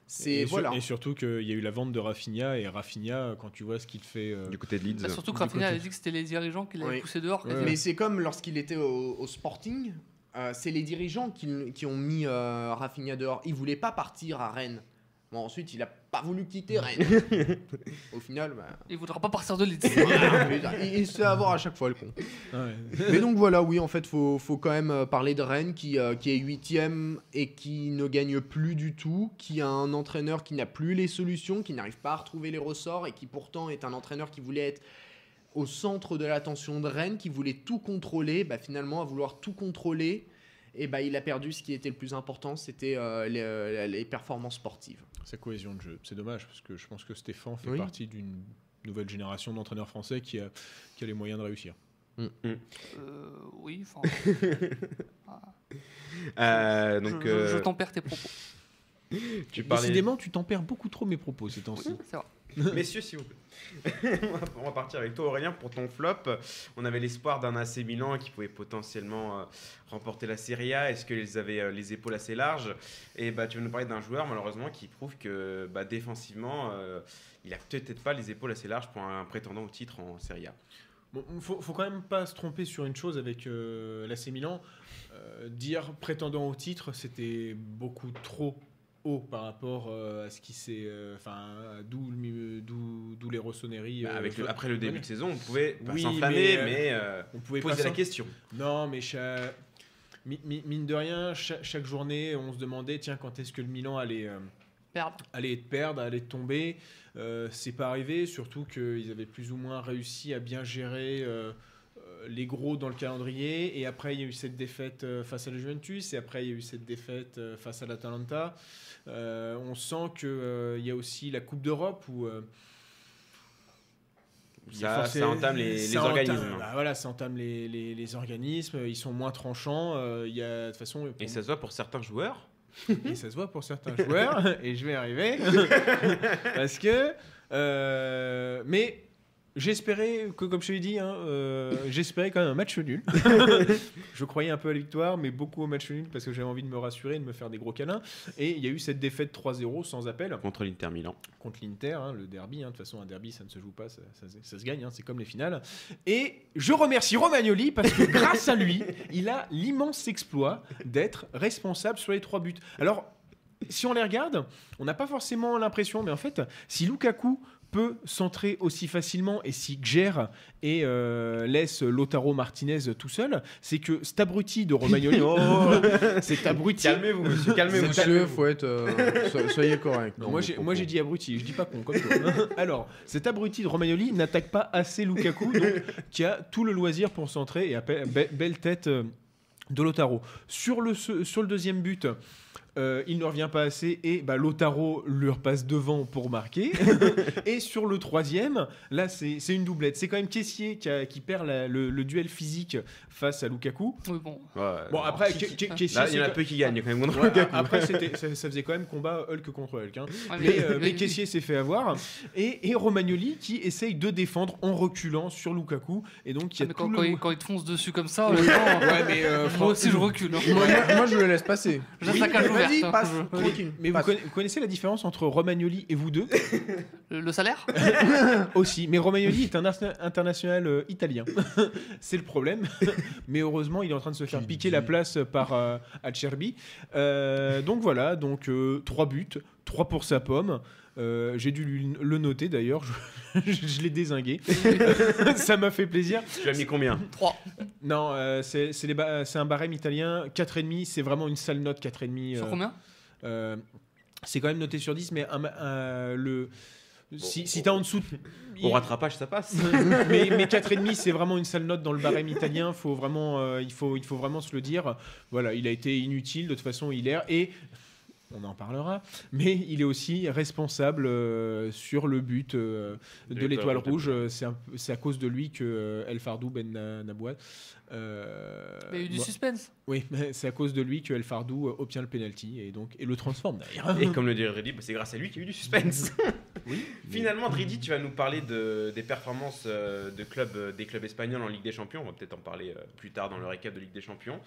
C'est et, sur- voilà. et surtout qu'il y a eu la vente de Rafinha et Rafinha, quand tu vois ce qu'il fait. euh, Du côté de Leeds. Bah, surtout que Rafinha côté. avait dit que c'était les dirigeants qui l'avaient Oui. poussé dehors. Ouais. quasiment. Mais c'est comme lorsqu'il était au, au Sporting, euh, c'est les dirigeants qui, qui ont mis euh, Rafinha dehors. Il voulait pas partir à Rennes. Bon, ensuite, il a pas voulu quitter Rennes. au final, bah, Il voudra pas partir de Leeds. il, il se fait avoir à chaque fois le con. ouais. Mais donc voilà, oui, en fait, faut, faut quand même euh, parler de Rennes qui, euh, qui est huitième et qui ne gagne plus du tout, qui a un entraîneur qui n'a plus les solutions, qui n'arrive pas à retrouver les ressorts et qui pourtant est un entraîneur qui voulait être au centre de l'attention de Rennes, qui voulait tout contrôler, bah, finalement à vouloir tout contrôler, et bah, il a perdu ce qui était le plus important, c'était euh, les, euh, les performances sportives. Sa cohésion de jeu. C'est dommage parce que je pense que Stéphane fait Oui. partie d'une nouvelle génération d'entraîneurs français qui a, qui a les moyens de réussir. Euh, oui, enfin. Euh, donc, je, je- je tempère tes propos. tu parlais. Décidément, tu t'en perds beaucoup trop mes propos ces temps-ci. Oui, c'est vrai. Messieurs, s'il vous plaît. on va- partir avec toi, Aurélien, pour ton flop. On avait l'espoir d'un AC Milan qui pouvait potentiellement euh, remporter la Serie A. Est-ce qu'ils avaient euh, les épaules assez larges? Et bah, tu veux nous parler d'un joueur, malheureusement, qui prouve que bah, défensivement, euh, il a peut-être pas les épaules assez larges pour un prétendant au titre en Serie A. Bon, faut, faut quand même pas se tromper sur une chose avec l'AC Milan. Dire prétendant au titre, c'était beaucoup trop haut par rapport euh, à ce qui s'est. euh, Enfin, d'où le mi- d'où d'où les rossonneries. Bah, euh, avec le- après le début de saison, on pouvait pas Oui, s'enflammer, mais, mais, On pouvait poser la question. Non, mais cha- mine de rien, cha- chaque, journée, on se demandait tiens, quand est-ce que le Milan allait. euh, Perdre. allait perdre, allait tomber. Euh, c'est pas arrivé, surtout qu'ils avaient plus ou moins réussi à bien gérer euh, les gros dans le calendrier. Et après, il y a eu cette défaite euh, face à la Juventus, et après, il y a eu cette défaite euh, face à l'Atalanta. Euh, on sent qu'il y a aussi la Coupe d'Europe où. Ça, forcé- ça entame les, les ça entame- organismes. bah voilà, ça entame les, les- les organismes. Ils sont moins tranchants. euh, Il y a de façon. Et ça se voit pour certains joueurs. et ça se voit pour certains joueurs, et je vais y arriver. Parce que. euh, mais j'espérais, que, comme je l'ai dit, hein, euh, j'espérais quand même un match nul. je croyais un peu à la victoire, mais beaucoup au match nul parce que j'avais envie de me rassurer, de me faire des gros câlins. Et il y a eu cette défaite 3-0 sans appel Contre l'Inter Milan. contre l'Inter, hein, le derby. hein. De toute façon, un derby, ça ne se joue pas, ça, ça- ça se gagne, c'est comme les finales. Et je remercie Romagnoli parce que grâce à lui, il a l'immense exploit d'être responsable sur les trois buts. Alors, si on les regarde, on n'a pas forcément l'impression, mais en fait, si Lukaku peut centrer aussi facilement et si Gjer et euh, laisse Lotaro Martinez tout seul, c'est que cet abruti de Romagnoli, cet abruti, Calmez-vous, monsieur, calmez-vous. Monsieur, faut être, euh, so- soyez correct. Non, moi j'ai moi, j'ai dit abruti, je dis pas con comme toi. Alors, cet abruti de Romagnoli n'attaque pas assez Lukaku, donc qui a tout le loisir pour centrer et appelle, be- belle tête euh, de Lotaro. Sur le, sur le deuxième but, euh, il ne revient pas assez et bah, Lotaro lui repasse devant pour marquer. et sur le troisième, là c'est c'est une doublette. C'est quand même Caissier qui, a- qui perd la- le, le duel physique face à Lukaku. Oui, bon. Ouais, Bon, après, Là, il y en a c'est peu qui gagnent quand même contre Ouais, Lukaku. après, ça, ça faisait quand même combat Hulk contre Hulk. hein. Ouais, Mais, euh, mais s'est fait avoir. Et, et Romagnoli qui essaye de défendre en reculant sur Lukaku. Et donc, il y Ah, a quand, le... il, quand il te fonce dessus comme ça, honnêtement, Ouais, mais euh, moi aussi je recule. hein. Moi, moi- moi, je le laisse passer. La cage ouverte. Passe. Tranquille. Mais vous, passe. conna- vous connaissez la différence entre Romagnoli et vous deux? Le, le salaire? Aussi. Mais Romagnoli est un international euh, italien. C'est le problème. Mais heureusement, il est en train de se faire piquer la place par euh, Acerbi. Euh, donc voilà, donc euh, trois buts, trois pour sa pomme. Euh, J'ai dû lui- le noter d'ailleurs, je, je l'ai désingué. Ça m'a fait plaisir. Tu as mis combien? 3. Non, euh, c'est ba- un barème italien. 4,5, c'est vraiment une sale note, 4,5. Sur euh, combien? euh, c'est quand même noté sur 10, mais un ma- un- le, si, si t'as en dessous. Au rattrapage, ça passe. mais, mais 4,5, c'est vraiment une sale note dans le barème italien. Faut vraiment, euh, il, faut, il faut vraiment se le dire. Voilà, il a été inutile. De toute façon, il est. Et on en parlera. Mais il est aussi responsable euh, sur le but euh, de, l'étoile rouge. C'est à cause de lui que euh, El Fardou Ben Na- Nabouad. Euh, Il y a eu du suspense. oui, mais c'est à cause de lui que El Fardou euh, obtient le penalty et donc et le transforme d'ailleurs. Et comme le dirait Reddy, bah, c'est grâce à lui qu'il y a eu du suspense. Oui. Finalement, Dridi, tu vas nous parler de, des performances euh, de clubs, euh, des clubs espagnols en Ligue des Champions. On va peut-être en parler plus tard dans le récap de Ligue des Champions.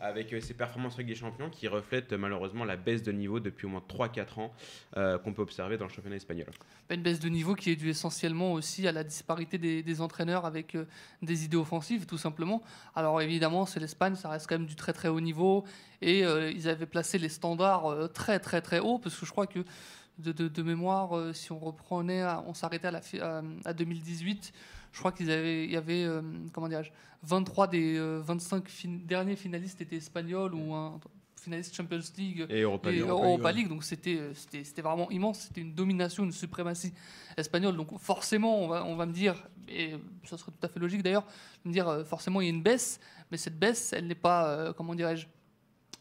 Avec ces performances en Ligue des Champions qui reflètent malheureusement la baisse de niveau depuis au moins 3-4 ans euh, qu'on peut observer dans le championnat espagnol. Une baisse de niveau qui est due essentiellement aussi à la disparité des, des entraîneurs avec euh, des idées offensives, tout simplement. Alors évidemment, c'est l'Espagne, ça reste quand même du très très haut niveau. Et euh, ils avaient placé les standards euh, très très très haut, parce que je crois que de, mémoire, euh, si on reprenait, on s'arrêtait à, la fi- à, à 2018, je crois qu'il y avait, il y avait comment dirais-je, 23 des euh, 25 fin- derniers finalistes étaient espagnols ou finaliste Champions League Et Europa et League. Europa Europa League, League. Donc c'était euh, c'était c'était vraiment immense. C'était une domination, une suprématie espagnole. Donc forcément, on va, on va me dire, et ça serait tout à fait logique d'ailleurs, de me dire euh, forcément il y a une baisse, mais cette baisse, elle n'est pas, euh, comment dirais-je,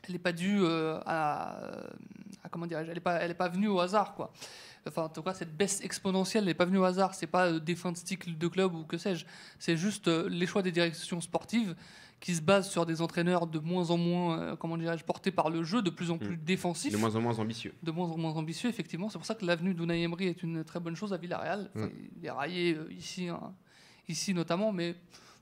elle n'est pas due euh, à, à- comment dirais-je, elle n'est pas, elle est pas venue au hasard quoi. Enfin, en tout cas, cette baisse exponentielle n'est pas venue au hasard. C'est pas euh, des fins de cycle de club ou que sais-je. C'est juste euh, les choix des directions sportives qui se basent sur des entraîneurs de moins en moins, euh, comment dirais-je, portés par le jeu, de plus en plus défensifs De moins en moins ambitieux. de moins en moins ambitieux, effectivement. C'est pour ça que l'avenue d'Unai Emery est une très bonne chose à Villarreal. Enfin, Il est raillé euh, ici, hein, ici notamment, mais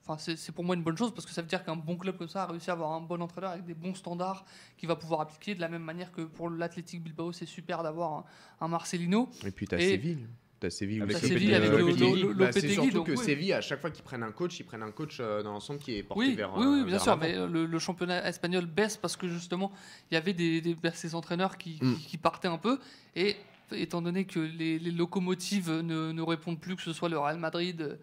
enfin, c'est pour moi une bonne chose parce que ça veut dire qu'un bon club comme ça a réussi à avoir un bon entraîneur avec des bons standards qu'il va pouvoir appliquer de la même manière que pour l'Athletic Bilbao, c'est super d'avoir un, un Marcelino. Et puis t'as Et- Séville. T'as Séville Avec aussi. T'as Séville Euh, avec Lopetegui. Bah, surtout que. Séville, à chaque fois qu'ils prennent un coach, ils prennent un coach euh, dans l'ensemble qui est porté Oui, vers. oui, euh, oui, bien vers sûr, mais euh, le, championnat espagnol baisse parce que justement, il y avait des, bah, ces entraîneurs qui, Mm. qui partaient un peu. Et étant donné que les, locomotives ne, répondent plus, que ce soit le Real Madrid euh,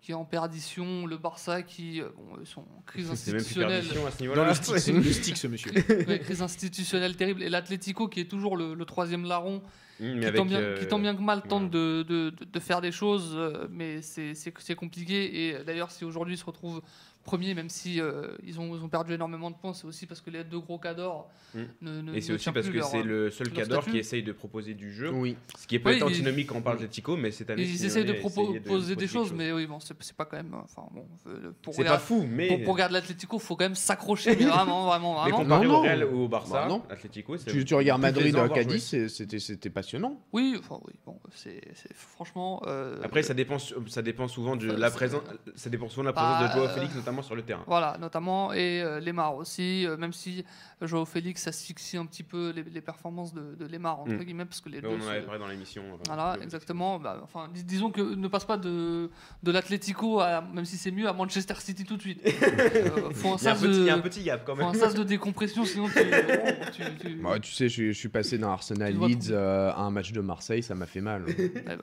qui est en perdition, le Barça qui euh, bon, ils sont en crise C'est même institutionnelle, à ce niveau-là. c'est monsieur. ouais, crise institutionnelle terrible, et l'Atlético qui est toujours le, le troisième larron, Mmh, qui, tant bien, euh, qui tant bien que mal tente de, de- de- de faire des choses, euh, mais c'est- compliqué. Et d'ailleurs, si aujourd'hui ils se retrouvent premiers, même si euh, ils, ont, ils ont perdu énormément de points, c'est aussi parce que les deux gros cadors Mm. ne, ne Et c'est aussi parce que c'est le seul statut. qui essaye de proposer du jeu. Oui. Ce qui est peut-être Oui, antinomique quand on parle d'Atletico, mais cette année. Ils Simeone essayent de proposer des choses, mais oui, bon, c'est pas quand même. Enfin, bon, euh, pour C'est pas fou, mais. pour, pour regarder l'Atlético, faut quand même s'accrocher, mais vraiment, vraiment, Mais vraiment. comparé Non, au. Real ou au Barça, Bah c'est. Tu, tu regardes Madrid à Cadiz, c'était c'était passionnant. Oui, enfin, oui, bon, c'est franchement. euh, Après, ça dépend, ça dépend souvent de la présence, ça dépend souvent de la présence de Joao euh, Félix, notamment sur le terrain. Voilà, notamment, et euh, Lemar aussi, euh, même si Joao Félix asphyxie un petit peu les, les performances de, de Lemar, entre Mm. guillemets, parce que les Mais deux. on en avait parlé dans l'émission. euh, Voilà, exactement. Bah, enfin, dis- disons que ne passe pas de, de l'Atlético, même si c'est mieux, à Manchester City tout de suite. Euh, faut un Il y, a un petit, il y a un de, petit gap quand faut un même. sas de décompression, sinon tu. tu, tu- Bah, tu sais, je, je suis passé d'un Arsenal Leeds euh, à un match de Marseille, ça m'a fait mal. eh bah,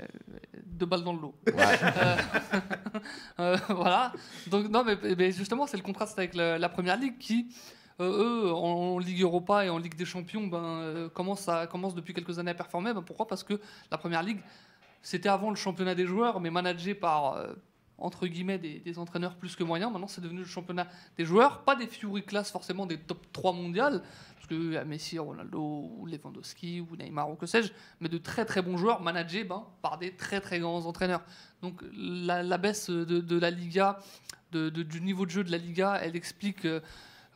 euh, deux balles dans le lot. Ouais. Euh, euh, voilà. Donc, non, mais, mais justement, c'est le contraste avec la, la première ligue qui, euh, eux, en, en Ligue Europa et en Ligue des Champions, ben, euh, commence, à, commence depuis quelques années à performer. Ben, pourquoi? Parce que la première ligue, c'était avant le championnat des joueurs, mais managé par. Euh, entre guillemets des, entraîneurs plus que moyens. Maintenant, c'est devenu le championnat des joueurs, pas des Fury Class forcément des top 3 mondiales, parce que à Messi, Ronaldo, Lewandowski, ou Neymar, ou que sais-je, mais de très très bons joueurs managés ben, par des très très grands entraîneurs. Donc la, baisse de, la Liga, du niveau de jeu de la Liga, elle explique, euh,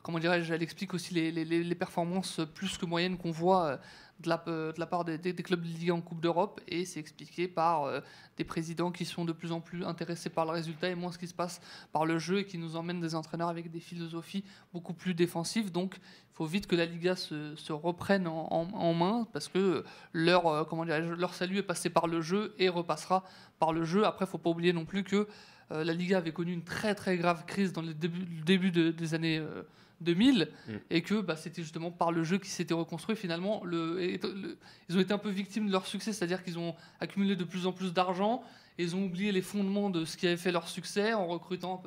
comment dirais-je, elle explique aussi les performances plus que moyennes qu'on voit euh, de la, euh, de la part des, clubs de Ligue en Coupe d'Europe, et c'est expliqué par euh, des présidents qui sont de plus en plus intéressés par le résultat et moins ce qui se passe par le jeu et qui nous emmènent des entraîneurs avec des philosophies beaucoup plus défensives. Donc il faut vite que la Liga se, reprenne en, main parce que leur, euh, leur salut est passé par le jeu et repassera par le jeu. Après, il faut pas oublier non plus que la Liga avait connu une très très grave crise dans le début, le début de- des années euh, 2000 Mm. et que bah, c'était justement par le jeu qui s'était reconstruit finalement. Le, et- le- ils ont été un peu victimes de leur succès, c'est-à-dire qu'ils ont accumulé de plus en plus d'argent. et Ils ont oublié les fondements de ce qui avait fait leur succès en recrutant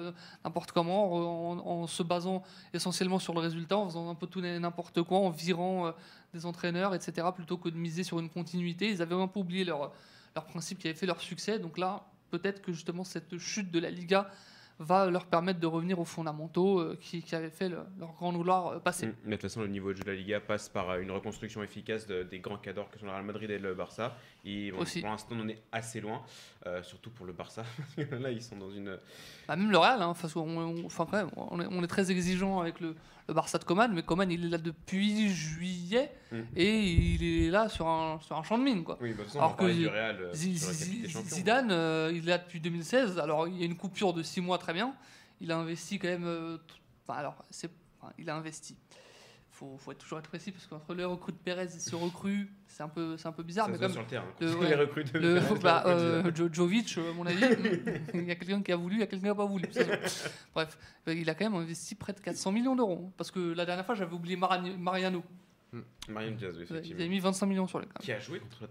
n'importe comment, en, en se basant essentiellement sur le résultat, en faisant un peu tout n'importe quoi, en virant euh, des entraîneurs, etc., plutôt que de miser sur une continuité. Ils avaient un peu oublié leur, leur principe qui avait fait leur succès. Donc là, peut-être que justement cette chute de la Liga va leur permettre de revenir aux fondamentaux euh, qui, qui avaient fait le- leur grand gloire euh, passé. Mm. Mais de toute façon, le niveau de jeu de la Liga passe par euh, une reconstruction efficace de- des grands cadors que sont le Real Madrid et le Barça. Et bon, pour l'instant, on en est assez loin, euh, surtout pour le Barça. parce que Là, ils sont dans une. Bah, même le Real, hein, on, enfin, quand même, on, est, on est très exigeant avec le, le Barça de Coman, mais Coman il est là depuis juillet Mm. et il est là sur un, sur un champ de mine. Quoi. Oui, bah, façon, Alors que du Real euh. Zidane, euh, il est là depuis 2016. Alors, il y a une coupure de 6 mois, très bien. Il a investi quand même. Enfin, alors, c'est, enfin, il a investi. Faut, faut être toujours être précis parce qu'entre le recrue de Pérez et ce recrue, c'est un peu, c'est un peu bizarre. Ça mais comme sur le terrain. le- quand ouais, les recrues de le, Real, bah, de euh. Jo- Jovic, euh, à mon avis, il y a quelqu'un qui a voulu, il y a quelqu'un qui n'a pas voulu. Bref, euh, il a quand même investi près de 400 millions d'euros. Parce que la dernière fois, j'avais oublié Mariano. Mariano Diaz, effectivement. avaient mis 25 millions sur le cas. Qui a joué contre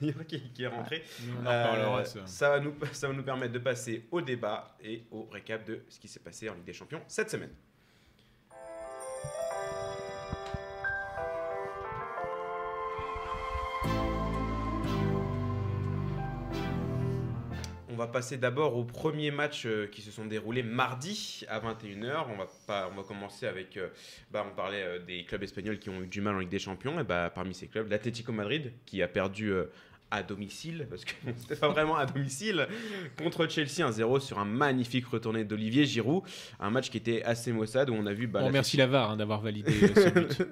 D'ailleurs, qui, qui est rentré. On en Euh, ça. ça, va nous, ça va nous permettre de passer au débat et au récap de ce qui s'est passé en Ligue des Champions cette semaine. Va passer d'abord aux premiers matchs euh, qui se sont déroulés mardi à 21h. On va, pas, on va commencer avec. euh, bah, on parlait euh, des clubs espagnols qui ont eu du mal en Ligue des Champions. Et bah, parmi ces clubs, l'Atlético Madrid qui a perdu. à domicile, parce que c'était pas vraiment à domicile, contre Chelsea 1-0 sur un magnifique retourné d'Olivier Giroud. Un match qui était assez maussade où on a vu. Bah, On l'Atlético- remercie la VAR hein, d'avoir validé ce but.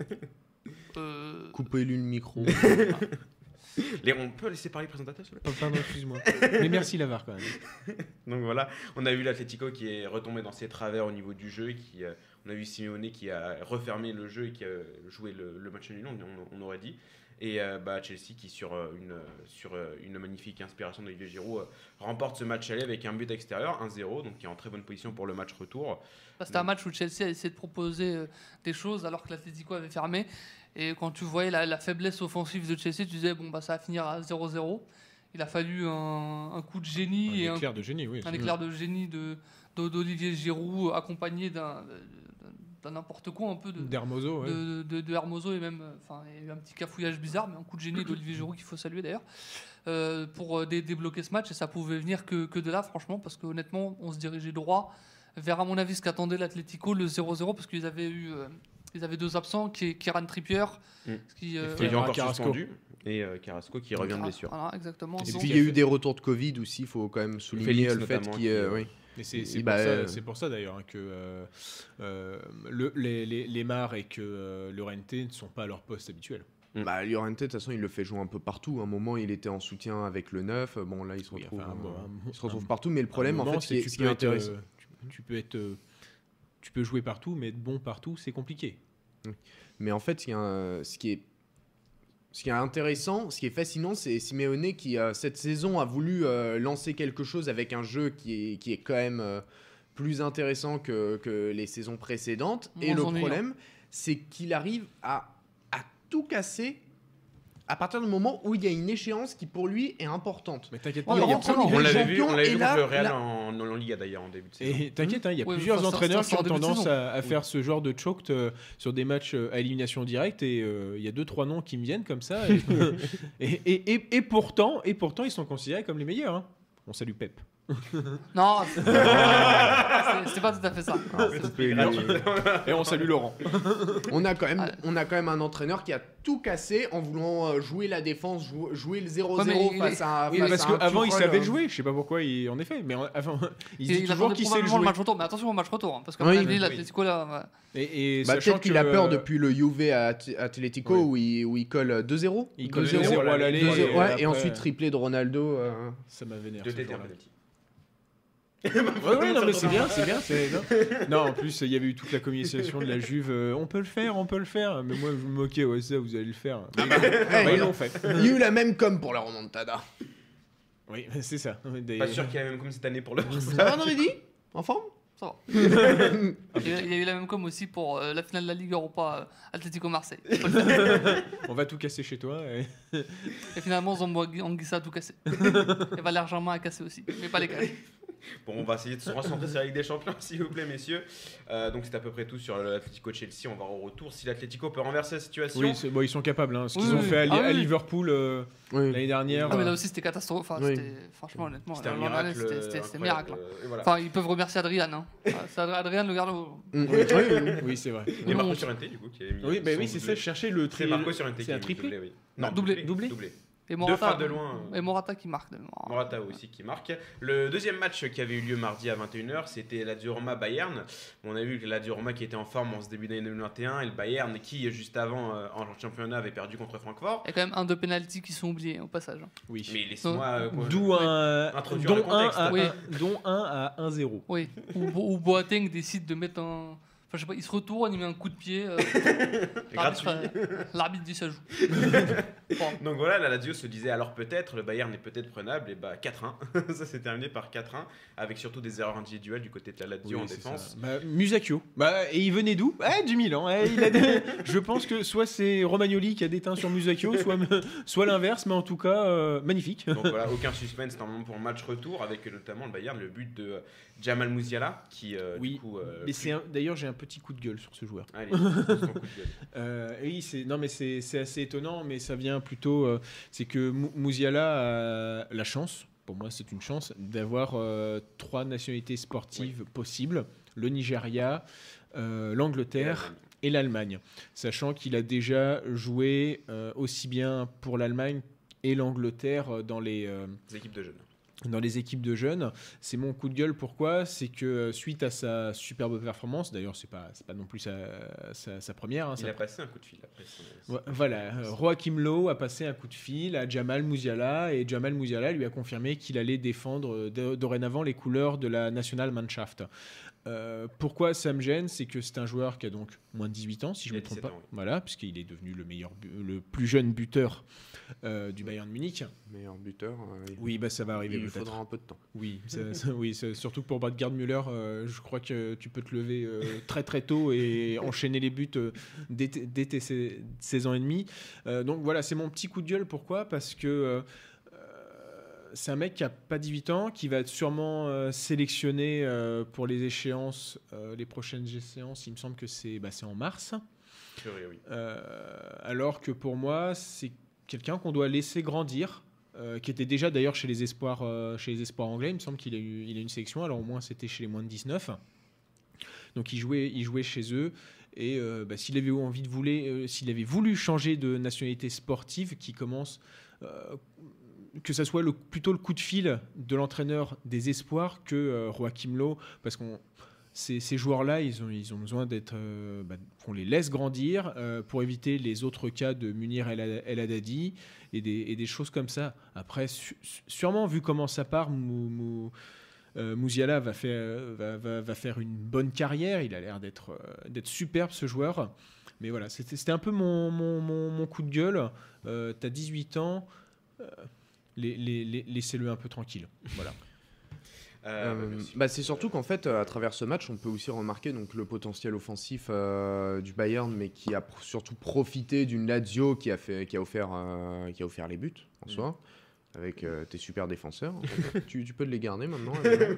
Euh, Coupez-lui le micro. Les- on peut laisser parler le présentateur s'il vous plaît? Oh, pardon, excuse-moi. Mais merci la VAR quand même. Donc voilà, on a vu l'Atlético qui est retombé dans ses travers au niveau du jeu. Qui, euh, on a vu Simeone qui a refermé le jeu et qui a joué le, le match nul, on, on aurait dit. Et euh, bah, Chelsea qui, sur, euh, une, sur euh, une magnifique inspiration d'Olivier Giroud, euh, remporte ce match aller avec un but extérieur, 1-0, donc qui est en très bonne position pour le match retour. Bah, C'était un match où Chelsea a essayé de proposer euh, des choses alors que l'Atlético avait fermé. Et quand tu voyais la, la faiblesse offensive de Chelsea, tu disais bon bah ça va finir à 0-0. Il a fallu un, un coup de génie et Un un, éclair de génie, oui. un éclair de génie de de- d'Olivier Giroud accompagné d'un n'importe quoi un peu de, D'Hermoso, ouais. de, de- de Hermoso et même enfin il y a eu un petit cafouillage bizarre mais un coup de génie d'Olivier Giroud qu'il faut saluer d'ailleurs euh, pour euh, dé- débloquer ce match et ça pouvait venir que, que de là franchement parce que honnêtement on se dirigeait droit vers à mon avis ce qu'attendait l'Atlético le 0-0 parce qu'ils avaient eu euh, ils avaient deux absents qui Kieran Trippier Mm. qui euh, Qui est Ferran encore Carrasco. suspendu. Et euh, Carrasco qui revient de blessure. voilà, exactement Et Donc, puis il y a eu des retours de Covid aussi, il faut quand même souligner Félix le fait qu'il qui, euh, euh, oui. C'est c'est pour, bah, ça- euh, c'est pour ça d'ailleurs hein, que euh, euh, le- les, les, les Mars et que euh, Llorente ne sont pas à leur poste habituel. Mm. Bah, Llorente, de toute façon, il le fait jouer un peu partout. À un moment, il était en soutien avec le 9. Bon, là, il se Oui, retrouve, enfin, euh, bon, un- il se retrouve un- partout. Mais le problème, en fait, moment, ce qui est, tu peux est être, intéressant. euh, tu, tu peux être, euh, tu peux jouer partout, mais être bon partout, c'est compliqué. Mais en fait, ce qui est, un- ce qui est, ce qui est intéressant, ce qui est fascinant, c'est Simeone qui, euh, cette saison, a voulu euh, lancer quelque chose avec un jeu qui est, qui est quand même euh, plus intéressant que, que les saisons précédentes. Et le ennuyant. problème, c'est qu'il arrive à, à tout casser à partir du moment où il y a une échéance qui, pour lui, est importante. Mais t'inquiète pas, il y a On l'avait vu, on l'avait vu là- le Real là- en, en Liga d'ailleurs en début de saison. Et t'inquiète, hein, il y a plusieurs entraîneurs qui ont tendance à, à faire ce genre de choked euh, sur des matchs euh, à élimination directe et euh, il y a deux trois noms qui me viennent comme ça et, et, et- et- et pourtant et pourtant ils sont considérés comme les meilleurs. hein. On salue Pep. non c'est- pas tout à fait ça Et on salue Laurent. On a, quand même, Ouais. on a quand même un entraîneur qui a tout cassé en voulant euh, jouer la défense, jou- jouer le 0-0 Ouais, mais il face à Oui, face parce à un qu'avant il savait euh, le jouer, je sais pas pourquoi, il, en effet, mais en- avant il dit il toujours attendait qu'il sait le probablement jouer. match retour mais attention au match retour hein, parce qu'à Oui, avis oui. l'Atlético là ouais. Et, et Bah, sachant peut-être qu'il que, a peur euh, depuis le Juve à At- Atlético Oui. où, il, où il colle euh, 2-0. Il colle 2-0, 2-0 à l'aller, 2-0, et ouais, et, après- ensuite triplé de Ronaldo. euh, Ça m'a vénère. Deux ce TT en jour-là. penalty. Ouais, ouais, non, mais c'est bien, c'est bien. c'est- Non. non, en plus, il y avait eu toute la communication de la Juve. euh, on peut le faire, on peut le faire. Mais moi, je me moquais, ouais, ça, vous allez le faire. hey, Bah, ils l'ont fait. il y a eu la même com pour la remontada. Oui, c'est ça. Des- Pas sûr qu'il y a même comme cette année pour le Ça va, Andredi En forme? Ça va. il, y a, il y a eu la même com aussi pour euh, la finale de la Ligue Europa euh, Atlético Marseille. On va tout casser chez toi. et- Et finalement, Zambo Anguissa a tout cassé. Et Valère Germain a cassé aussi, mais pas les caler. Bon, on va essayer de se recentrer sur la Ligue des Champions, s'il vous plaît, messieurs. Euh, donc, c'est à peu près tout sur l'Atlético Chelsea. On va au retour. Si l'Atlético peut renverser la situation, Oui, c'est- bon, ils sont capables. hein. Ce qu'ils Oui, ont oui. fait à, Ah à oui. Liverpool euh, Oui. l'année dernière. Ah, mais là euh, aussi, c'était catastrophe. Enfin, Oui. c'était- franchement, honnêtement, c'était un miracle. c'était- miracle. hein. Euh, voilà. Enfin, ils peuvent remercier Adrian. Hein. C'est Adri- Adrian, le garde. Oui, oui, oui. oui, c'est vrai. Et Marco. Sorrente, du coup, qui a mis Oui, bah oui, c'est ça. Je cherchais le C'est tri. Marco Sorrente qui C'est a un triplé. Non. Doublé doublé. Et Morata, de loin. Et Morata qui marque. de. Morata aussi qui marque. Le deuxième match qui avait eu lieu mardi à 21h, c'était la Roma Bayern. On a vu que la Roma qui était en forme en ce début d'année 2021 et le Bayern qui juste avant euh, en championnat avait perdu contre Francfort. Il y a quand même un deux pénalty qui sont oubliés au passage. hein. Oui. Mais laisse-moi euh, quoi- D'où un, Introduire le dont un, contexte. à, Oui. un- dont un à 1-0. Oui. ou Boateng décide de mettre un. Enfin, je sais pas, il se retourne, il met un coup de pied. euh, gratuit. l'arbitre, euh, L'arbitre dit ça joue. Bon. Donc voilà, la Lazio se disait alors peut-être, le Bayern est peut-être prenable, et bah 4-1. ça s'est terminé par 4-1, avec surtout des erreurs individuelles du côté de la Lazio Oui, en défense. Bah, Musacchio. Bah, et il venait d'où? Ah, Du Milan. Eh, il a des- Je pense que soit c'est Romagnoli qui a déteint sur Musacchio, soit, soit l'inverse, mais en tout cas, euh, magnifique. Donc voilà, aucun suspense normalement pour le match retour, avec notamment le Bayern, le but de euh, Jamal Musiala, qui euh, Oui, du coup... euh, Mais c'est un- D'ailleurs, j'ai un petit coup de gueule sur ce joueur. Allez, son coup de gueule. Euh, oui, c'est non, mais c'est c'est assez étonnant, mais ça vient plutôt, euh, c'est que Mou- Mouziala a la chance, pour moi c'est une chance, d'avoir euh, trois nationalités sportives possibles le Nigeria, l'Angleterre et l'Allemagne. Sachant qu'il a déjà joué aussi bien pour l'Allemagne et l'Angleterre dans les. équipes de jeunes. Dans les équipes de jeunes. C'est mon coup de gueule. Pourquoi? C'est que euh, suite à sa superbe performance, d'ailleurs, c'est pas pas non plus sa, sa- sa première. hein, Il sa a passé un coup de fil après. son- Ouais, Voilà, euh, Joachim Lowe a passé un coup de fil à Jamal Mouziala et Jamal Mouziala lui a confirmé qu'il allait défendre euh, do- dorénavant les couleurs de la Nationalmannschaft. Euh, pourquoi ça me gêne C'est que c'est un joueur qui a donc moins de 18 ans, si je Il ne me trompe 17 pas. ans, oui. Voilà, puisqu'il est devenu le, meilleur, le plus jeune buteur euh, du Bayern de Munich. Meilleur buteur. euh, il- Oui, bah, ça va arriver il peut-être. faudra un peu de temps. Oui, ça- ça- oui ça- surtout pour Gerd Müller, je crois que tu peux te lever très très tôt et enchaîner les buts dès, dès tes sais- 16 ans et demi. Donc voilà, c'est mon petit coup de gueule. Pourquoi? Parce que c'est un mec qui a pas 18 ans, qui va être sûrement euh, sélectionné euh, pour les échéances, euh, les prochaines échéances. Il me semble que c'est bah, en mars. Oui. Euh, alors que pour moi, c'est quelqu'un qu'on doit laisser grandir, qui était déjà d'ailleurs chez les espoirs, chez les espoirs anglais. Il me semble qu'il a eu, il a une sélection. Alors au moins, c'était chez les moins de 19. Donc il jouait, il jouait chez eux. Et euh, bah, s'il avait envie de vouloir, euh, s'il avait voulu changer de nationalité sportive, qui commence, euh, que ça soit plutôt le coup de fil de l'entraîneur des espoirs que euh, Joachim parce qu'on ces, joueurs-là, ils ont, besoin d'être, euh, bah, qu'on les laisse grandir euh, pour éviter les autres cas de Munir El, Haddadi et des, choses comme ça. Après, sûrement vu comment ça part, Mou, euh, Mouziala va faire, une bonne carrière. Il a l'air d'être, euh, superbe ce joueur. Mais voilà, c'était, un peu mon, mon, coup de gueule. T'as 18 ans. Les- les- les- laissez-le un peu tranquille. Voilà. Euh, Euh, bah, c'est surtout qu'en fait, à travers ce match, on peut aussi remarquer donc, le potentiel offensif euh, du Bayern, mais qui a pr- surtout profité d'une Lazio qui a, fait, qui a, offert, euh, qui a offert les buts en Mm. soi, avec euh, tes super défenseurs. tu, tu peux les garder maintenant. Adrien?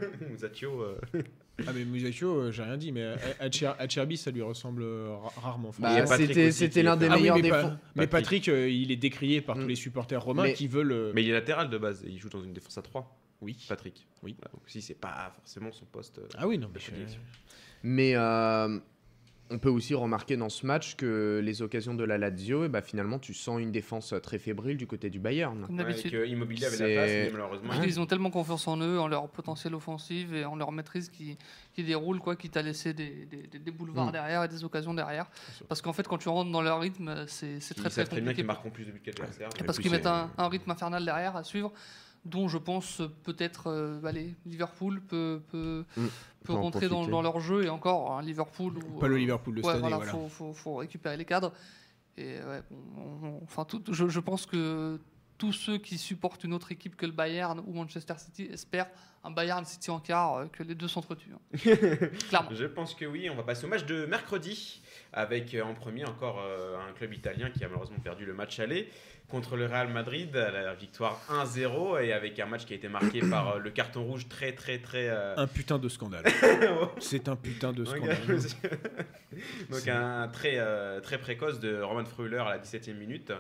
Euh, Ah mais Musacchio, euh, j'ai rien dit, mais Acher- Acherbi, ça lui ressemble euh, ra- rarement. Bah, c'était l'un des fait- Ah oui, meilleurs mais, défenseurs. pas- mais Patrick, euh, il est décrié par Mm. tous les supporters romains Mais- qui veulent. euh, Mais il est latéral de base et il joue dans une défense à 3, oui. Patrick. Oui. Donc si c'est pas forcément son poste. euh, Ah oui, non. mais, prédilection. Mais euh, on peut aussi remarquer dans ce match que les occasions de la Lazio, et bah, finalement, tu sens une défense très fébrile du côté du Bayern. Comme d'habitude. Immobilier avait la place, mais malheureusement. Parce qu'ils ont tellement confiance en eux, en leur potentiel offensif et en leur maîtrise qui, qui déroule, quoi, qui t'a laissé des, des, des- des boulevards Mm. derrière et des occasions derrière. Parce qu'en fait, quand tu rentres dans leur rythme, c'est Ils très très savent très bien compliqué. qu'ils marqueront plus de buts parce qu'ils mettent un rythme infernal derrière à suivre, dont je pense peut-être euh, allez, Liverpool peut, peut, Mm. peut Peut en rentrer dans, leur jeu et encore un Liverpool où, Pas le euh, Liverpool de ouais, cette année, voilà. Faut, faut, faut récupérer les cadres. Et ouais, bon, on- on- enfin, tout, je, je pense que tous ceux qui supportent une autre équipe que le Bayern ou Manchester City espèrent un Bayern City en quart, euh, que les deux s'entretuent. hein. Clairement. Je pense que oui, on va passer au match de mercredi avec euh, en premier encore euh, un club italien qui a malheureusement perdu le match aller contre le Real Madrid, la victoire 1-0 et avec un match qui a été marqué par euh, le carton rouge très très très... euh, Un putain de scandale. C'est un putain de scandale. Donc un très, euh, très précoce de Roman Freuler à la 17e minute,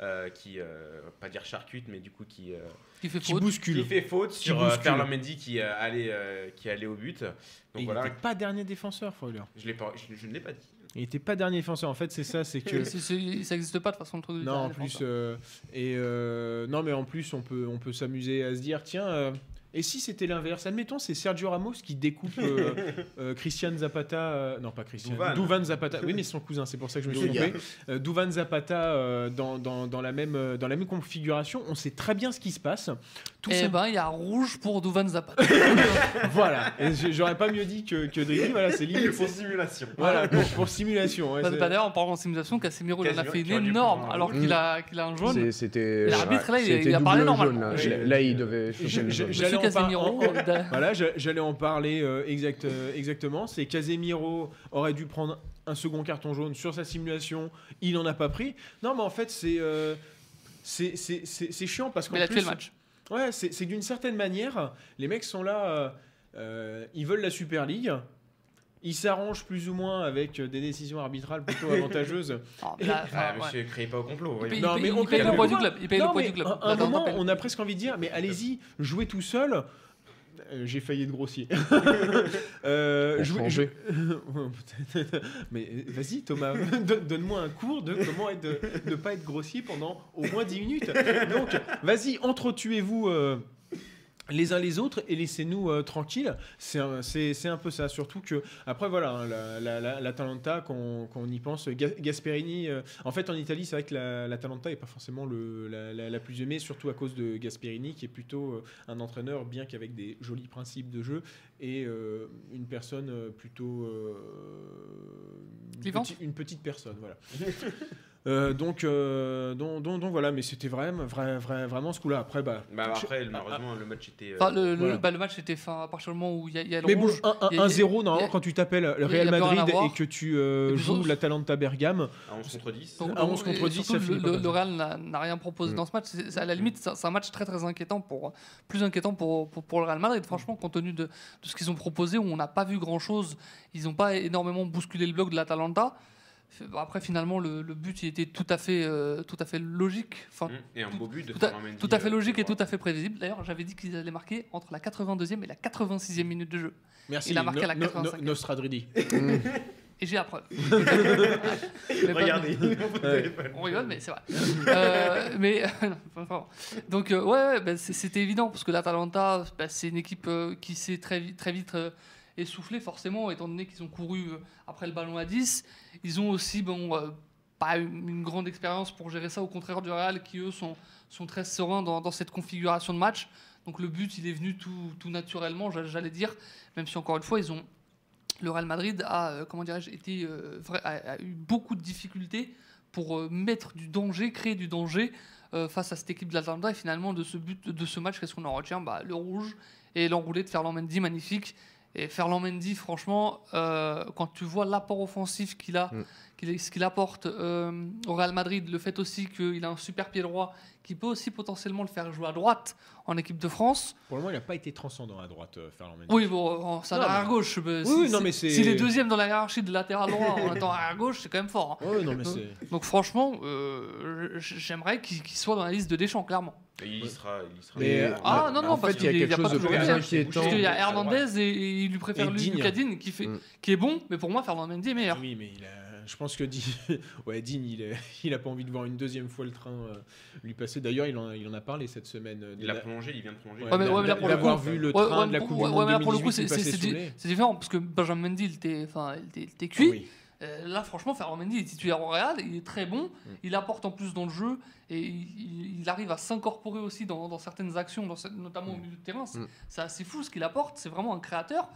euh, qui, euh, pas dire charcute, mais du coup qui, euh, Qui fait Qui faute. bouscule. qui fait faute sur euh, bouscule. Ferland Mendy qui, euh, allait, euh, qui allait au but. Et Donc il voilà, n'était pas dernier défenseur, Freuler. je, l'ai pas, je, je ne l'ai pas dit. Il n'était pas dernier défenseur. En fait, c'est ça, c'est que. Ça n'existe pas de façon du Non, en plus, euh, et euh, non, mais en plus, on peut, on peut s'amuser à se dire, tiens, euh, et si c'était l'inverse Admettons, c'est Sergio Ramos qui découpe euh, euh, Christian Zapata, euh, non pas Christian, Douvan. Douvan Zapata. Oui, mais c'est son cousin, c'est pour ça que je me suis Douvan. trompé. Euh, Douvan Zapata euh, dans, dans, dans la même, euh, dans la même configuration. On sait très bien ce qui se passe. Tout Eh ça- ben, il y a rouge pour Duvan Zapata. voilà. Et j- J'aurais pas mieux dit que, que Driggy. Voilà, c'est limite. pour simulation. Voilà, pour, pour simulation. ouais, Bah, c'est- D'ailleurs, en parlant de simulation, Casemiro il en a Casemiro fait qui une aurait dû énorme prendre un alors rouge. qu'il a, qu'il a un jaune. C'est- C'était. L'arbitre, là, il- c'était il a parlé double normalement. jaune, là. Oui. Là, il devait. Je- je- jaune. Monsieur en Casemiro, Voilà, j'allais en parler euh, exact, euh, exactement. C'est Casemiro aurait dû prendre un second carton jaune sur sa simulation. Il n'en a pas pris. Non, mais en fait, c'est euh, c'est- c'est c'est- c'est chiant parce qu'en mais il a tué plus, le match. ouais, c'est d'une certaine manière, les mecs sont là, euh, ils veulent la Super League. Il s'arrange plus ou moins avec euh, des décisions arbitrales plutôt avantageuses. Ah, là, enfin, Ah, ouais. monsieur, créez pas au complot. Il paye- Non, il mais on crée le poids pas. du club. Il paye le poids du club. À un moment, on a presque envie de dire, mais allez-y, jouez tout seul. Euh, J'ai failli être grossier. euh, mais euh, vas-y Thomas, donne- donne-moi un cours de comment être, de ne pas être grossier pendant au moins 10 minutes. Donc vas-y, entretuez-vous. euh, les uns les autres et laissez-nous euh, tranquilles. C'est un, peu ça. Surtout que, après, voilà, hein, la, la, y pense, Ga- Gasperini. euh, en fait, en Italie, c'est vrai que la- l'Atalanta n'est pas forcément la plus aimée, surtout à cause de Gasperini, qui est plutôt euh, un entraîneur, bien qu'avec des jolis principes de jeu, et euh, une personne euh, plutôt. euh, une, petite, une petite personne, voilà. Euh, donc, euh, donc, donc, donc voilà, mais c'était vraiment, vrai, vrai- vraiment ce coup-là. Après, bah, Bah, après, malheureusement, le match était. euh, Enfin, le, le- Voilà. bah, le match était fin à partir du moment où il y, a- y a le Mais bon, rouge. 1 il y a- 0 il y normalement a- quand tu t'appelles le Real Madrid et que tu euh, joues l'Atalanta Bergame. à 11 contre 10. Donc, À 11 et contre 10, surtout, ça le, finit le- le. Real n'a- rien proposé Mm. dans ce match. À la limite, c'est c'est un match très très inquiétant pour plus inquiétant pour, pour, pour le Real Madrid. Franchement, compte tenu de, de ce qu'ils ont proposé, où on n'a pas vu grand chose, ils n'ont pas énormément bousculé le bloc de l'Atalanta. Après, finalement, le, le but il était tout à fait, euh, tout à fait logique. Enfin, Hum, Et un beau but de tout à, tout à fait euh, logique et tout à fait prévisible. D'ailleurs, j'avais dit qu'ils allaient marquer entre la 82e et la 86e minute de jeu. Merci. Il a marqué à la No- no- 85e. Nostradridi. Et j'ai la preuve. Regardez. On rigole, mais c'est vrai. Euh, mais enfin, donc euh, ouais, ouais, bah, c'est- c'était évident parce que l'Atalanta, bah, c'est une équipe euh, qui s'est très vite, très vite euh, essoufflée forcément, étant donné qu'ils ont couru euh, après le ballon à 10. Ils ont aussi bon euh, pas une, une grande expérience pour gérer ça, au contraire du Real qui eux sont sont très sereins dans, dans cette configuration de match. Donc le but, il est venu tout, tout naturellement, j'a- j'allais dire, même si encore une fois, ils ont le Real Madrid a, euh, comment été euh, a, a eu beaucoup de difficultés pour euh, mettre du danger, créer du danger face à cette équipe de l'Atalanta. Et finalement, de ce but, de ce match, qu'est-ce qu'on en retient? Bah, Le rouge et l'enroulé de Ferland Mendy, magnifique. Et Ferland Mendy, franchement, euh, quand tu vois l'apport offensif qu'il a, Mm. qu'il- ce qu'il apporte euh, au Real Madrid, le fait aussi qu'il a un super pied droit qui peut aussi potentiellement le faire jouer à droite en équipe de France. Pour le moment, il n'a pas été transcendant à droite, euh, Ferland Mendy. Oui, bon, c'est un arrière gauche. Oui, oui, non, mais c'est- S'il est deuxième dans la hiérarchie de latéral droit en étant arrière gauche, c'est quand même fort. hein. Ouais, non, mais Donc- c'est. Donc franchement, euh, j'aimerais qu'il qu'il soit dans la liste de Deschamps, clairement. Et il y sera. Il y sera Mais, euh, Ah non, non, en parce fait, il y a qu'il y a quelque pas chose de toujours plus inquiétant. Parce qu'il y a Hernandez et, et il lui préfère Digne qui, fait, Mm. qui est bon, mais pour moi, Fernand Mendy est meilleur. Oui, mais il a- je pense que Digne, ouais, Digne, il, est- il a pas envie de voir une deuxième fois le train euh, lui passer. D'ailleurs, il en, il en a parlé cette semaine. euh, Il a d'a- prolongé, il vient de prolonger. Ouais, mais- ouais, mais là, pour le d'avoir coup- vu le Ouais, train ouais, de la Coupe ouais, du Monde mais là, pour le coup, 2018 c'est c'est- différent parce que Benjamin Mendy, il était, enfin, il était, il était cuit. Oui. Euh, là, franchement, Ferland Mendy est titulaire au Real, il est très bon, il apporte en plus dans le jeu et il, arrive à s'incorporer aussi dans, dans certaines actions, dans ce- notamment au milieu de terrain. C'est Mm. c'est assez fou ce qu'il apporte, c'est vraiment un créateur.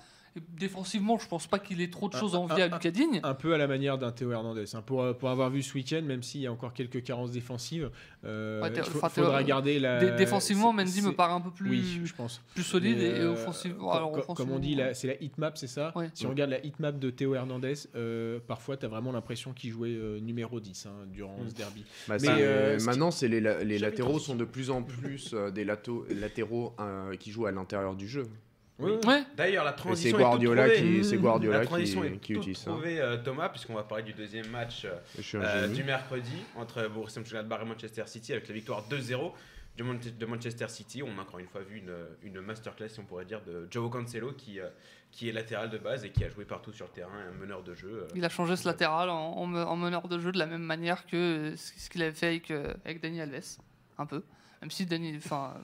Défensivement, je pense pas qu'il ait trop de choses à envier à un- Lucas Digne. Un peu à la manière d'un Théo Hernandez. hein. Pour, euh, pour avoir vu ce week-end, même s'il y a encore quelques carences défensives, euh, Ouais, il faudra garder la. Dé- défensivement, Mendy me paraît un peu plus, Oui, je pense. plus solide Mais, et, et euh, offensivement. co- alors, co- Comme on dit, c'est la hitmap, c'est ça Ouais. Si on regarde la hitmap de Théo Hernandez, euh, parfois tu as vraiment l'impression qu'il jouait euh, numéro 10 hein, durant Mm. ce derby. Bah, Mais, maintenant, c'est les, la- les Jamais latéraux sont de plus en plus euh, des lato- latéraux euh, qui jouent à l'intérieur du jeu. Oui. Ouais. D'ailleurs, la transition. c'est Guardiola qui, c'est Guardiola La qui, transition est qui utilise ça. trouvée, euh, Thomas, puisqu'on va parler du deuxième match euh, euh, du mercredi entre Borussia Mönchengladbach et Manchester City avec la victoire 2-0 du Mon- de Manchester City. On a encore une fois vu une, une masterclass, si on pourrait dire, de Joe Cancelo qui, euh, qui est latéral de base et qui a joué partout sur le terrain, un meneur de jeu. euh. Il a changé ce latéral en, en me- en meneur de jeu de la même manière que euh, ce qu'il avait fait avec, euh, avec Dani Alves, un peu. Même si Dani, enfin,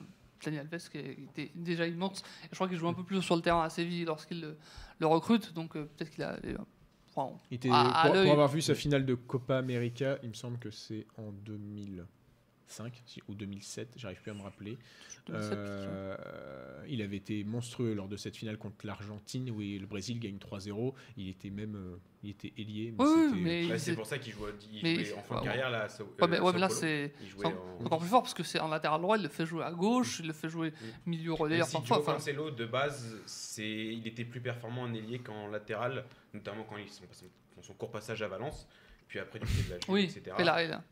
Dani Alves qui était déjà immense. Je crois qu'il joue un peu plus sur le terrain à Séville lorsqu'il le, recrute, donc euh, peut-être qu'il a. Euh, enfin, il était, à, pour, pour, avoir vu sa finale de Copa América, il me semble que c'est en 2000. 5 ou 2007, j'arrive plus à me rappeler. Euh, il avait été monstrueux lors de cette finale contre l'Argentine où le Brésil gagne 3-0. Il était même euh, il était ailier. Mais oui, c'est pour ça qu'il jouait, en fin de bah, carrière. Là, ouais, euh, mais, là, c'est encore plus fort parce que c'est en latéral droit, il le fait jouer à gauche, mm. il le fait jouer mm. milieu relayeur. Si parfois, Cancelo, de base, il était plus performant en ailier qu'en latéral, notamment quand ils sont son court passage à Valence. Puis après, du de la Juve, oui, etc. Et là, et là.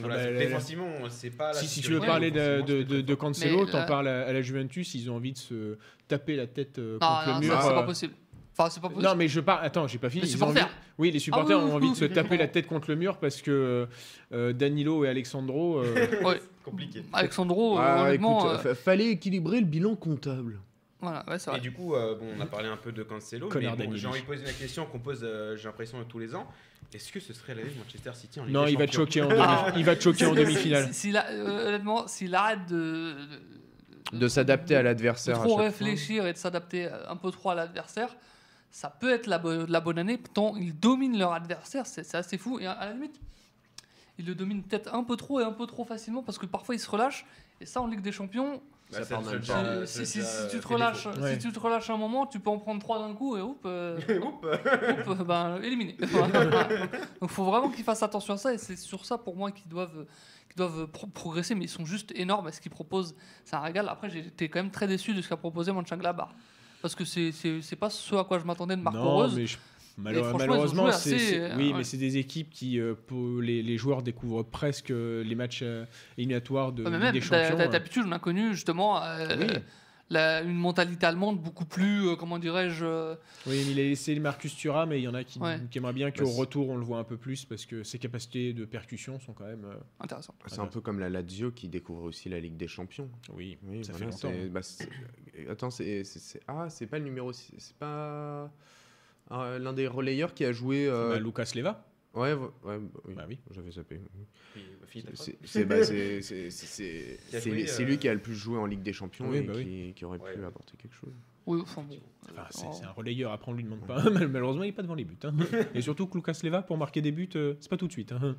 Voilà, Ah bah, c'est- la- défensivement, c'est pas. la Si, si tu veux parler de. Cancelo, t'en là- parles à, à la Juventus, ils ont envie de se taper la tête euh, contre non, le mur. ça, c'est euh, pas possible. Enfin, c'est pas possible. Non, mais je parle. Attends, j'ai pas fini. Les ont supporters. envie- Oui, les supporters Ah oui, ont envie de se taper la tête contre le mur parce que euh, Danilo et Alexandro. euh, Ouais. Compliqué. Alexandro, euh, Ah, honnêtement, écoute, euh, fa- fallait équilibrer le bilan comptable. Voilà, ouais, c'est Et du coup, euh, bon, on a parlé un peu de Cancelo, mais Connard bon, d'Anili. j'ai envie de poser la question qu'on pose, euh, j'ai l'impression, tous les ans. Est-ce que ce serait l'année de Manchester City en Ligue Non, des il va choquer en demi. Ah. Il va te choquer en demi-finale. si- s'il a- euh, honnêtement, s'il arrête de, de- De s'adapter à de l'adversaire. à fois. réfléchir et de s'adapter un peu trop à l'adversaire, ça peut être la, bo- la bonne année, tant ils dominent leur adversaire, c'est assez fou. Et à, à la limite, ils le dominent peut-être un peu trop et un peu trop facilement parce que parfois ils se relâchent. Et ça, en Ligue des Champions, Bah, Ça ça part te- même ça- pas. ça- si, ça- si- ça si tu te relâches, défaut. Ouais. si tu te relâches un moment, tu peux en prendre trois d'un coup et oups, euh, Oups. oups, ben, éliminé. Donc faut vraiment qu'ils fassent attention à ça et c'est sur ça pour moi qu'ils doivent, qu'ils doivent pro- progresser, mais ils sont juste énormes à ce qu'ils proposent. C'est un régal. Après, été quand même très déçu de ce qu'a proposé Mönchengladbach parce que c'est pas ce à quoi je m'attendais de Marco Non, Rose. mais je- Malheureusement, c'est, euh, oui, ouais. mais c'est des équipes qui, euh, pour les, les joueurs découvrent presque euh, les matchs euh, éliminatoires de Ouais, mais même des Champions. euh. d'habitude, on a connu justement euh, Oui. la- une mentalité allemande beaucoup plus, euh, comment dirais-je, euh, Oui, mais il a laissé Marcus Thuram, mais il y en a qui, Ouais. qui aimeraient bien Bah, qu'au c'est- retour on le voit un peu plus parce que ses capacités de percussion sont quand même. euh, intéressantes. C'est un peu comme la Lazio qui découvre aussi la Ligue des Champions. oui, Oui, ça voilà, fait longtemps. c'est- bah, Attends, c'est ah, c'est pas le numéro 6, c'est pas l'un des relayeurs qui a joué. euh, Bah, Lucas Leva. Ouais, ouais, ouais, bah, oui, Bah oui. j'avais zappé. Bah. C'est bah, c'est- c'est- c'est- c'est- Qui a c'est joué, lui- euh, qui a le plus joué en Ligue des Champions Oui, et bah qui, qui aurait Ouais. pu apporter quelque chose. Oui, enfin bon. Enfin, c'est, Oh. un relayeur, après on lui demande pas. Malheureusement, il n'est pas devant les buts. hein. Et surtout que Lucas Leva, pour marquer des buts, euh, c'est pas tout de suite. hein.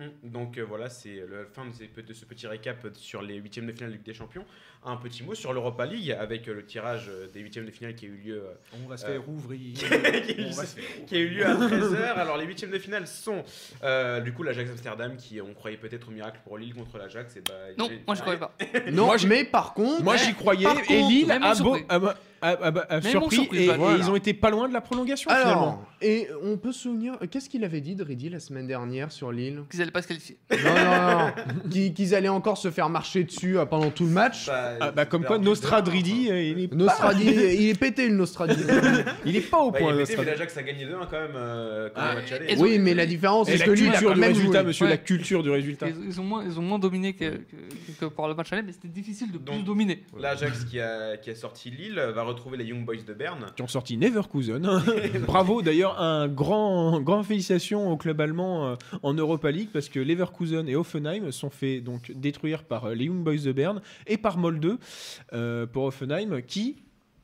Hum, Donc euh, voilà, c'est la fin de, ces- de ce petit récap sur les huitièmes de finale de Ligue des Champions. Un petit mot sur l'Europa League avec euh, le tirage euh, des huitièmes de finale qui a eu lieu euh, On va se Euh, faire ouvrir. qui, a eu, qui a eu lieu à 13h. Alors les huitièmes de finale sont euh, du coup l'Ajax Amsterdam qui on croyait peut-être au miracle pour Lille contre l'Ajax. Bah, Non, moi je croyais pas. Non, Moi, mais par contre, Moi j'y croyais et Lille a, beau-. A- a- a- a Mais ils m'ont surpris surpris, et, voilà. et ils ont été pas loin de la prolongation finalement. et on peut se souvenir, qu'est-ce qu'il avait dit Dridi la semaine dernière sur Lille? Qu'ils allaient pas se qualifier. Non, non, non, Qu'ils- qu'ils allaient encore se faire marcher dessus euh, pendant tout le match. Bah, Ah, bah, comme quoi Nostradridi, euh, il est, Nostradi, il est pété le Nostradi. il est pas au Bah, point. il est pété, mais Nostradidi. l'Ajax a gagné 2-1 quand même euh, quand Ah, le match allait. et- ils ont- oui, mais la différence, c'est la que lui, il a culture quand du même résultat, joué. monsieur, Ouais. la culture du résultat. Ils, ils ont moins, ils ont moins dominé que, que, que pour le match aller, mais c'était difficile de plus dominer. L'Ajax qui a, qui a sorti Lille va retrouver les Young Boys de Berne. Qui ont sorti Neverkusen. Bravo d'ailleurs, un grand, grand félicitations au club allemand euh, en Europa League parce que Leverkusen et Offenheim sont fait donc détruire par euh, les Young Boys de Berne et par Molde euh, pour Offenheim qui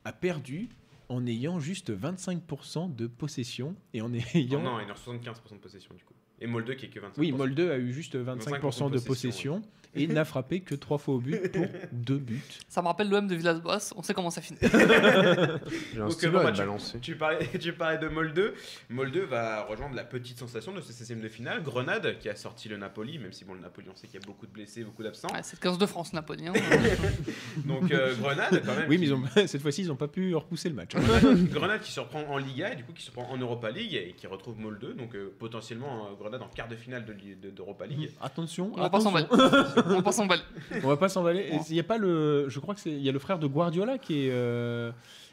a perdu en ayant juste 25% de possession et en ayant. Non, il a 75% de possession du coup. Et Molde qui est que 25%. Oui, Molde a eu juste 25%, de possession et n'a frappé que 3 fois au but pour 2 buts. Ça me rappelle l'OM de Villas-Boas, on sait comment ça finit. J'ai un Donc, stylo bon, à balancer. Tu parlais, tu parlais de Molde. Molde va rejoindre la petite sensation de ce 16e de finale. Grenade qui a sorti le Napoli, même si bon, le Napoli, on sait qu'il y a beaucoup de blessés, beaucoup d'absents. Ouais, c'est le 15 de France, Napoli. hein. Donc euh, Grenade quand même. Oui, mais ils ont, cette fois-ci, ils n'ont pas pu repousser le match. Grenade, Grenade qui surprend en Liga et du coup qui surprend en Europa League et qui retrouve Molde. Donc euh, potentiellement euh, Grenade en quart de finale de li- de- d'Europa League. Attention, On va pas attention. On va pas s'emballer. On va pas s'emballer. Ouais. Il y a pas le, je crois que c'est, il y a le frère de Guardiola qui est, euh,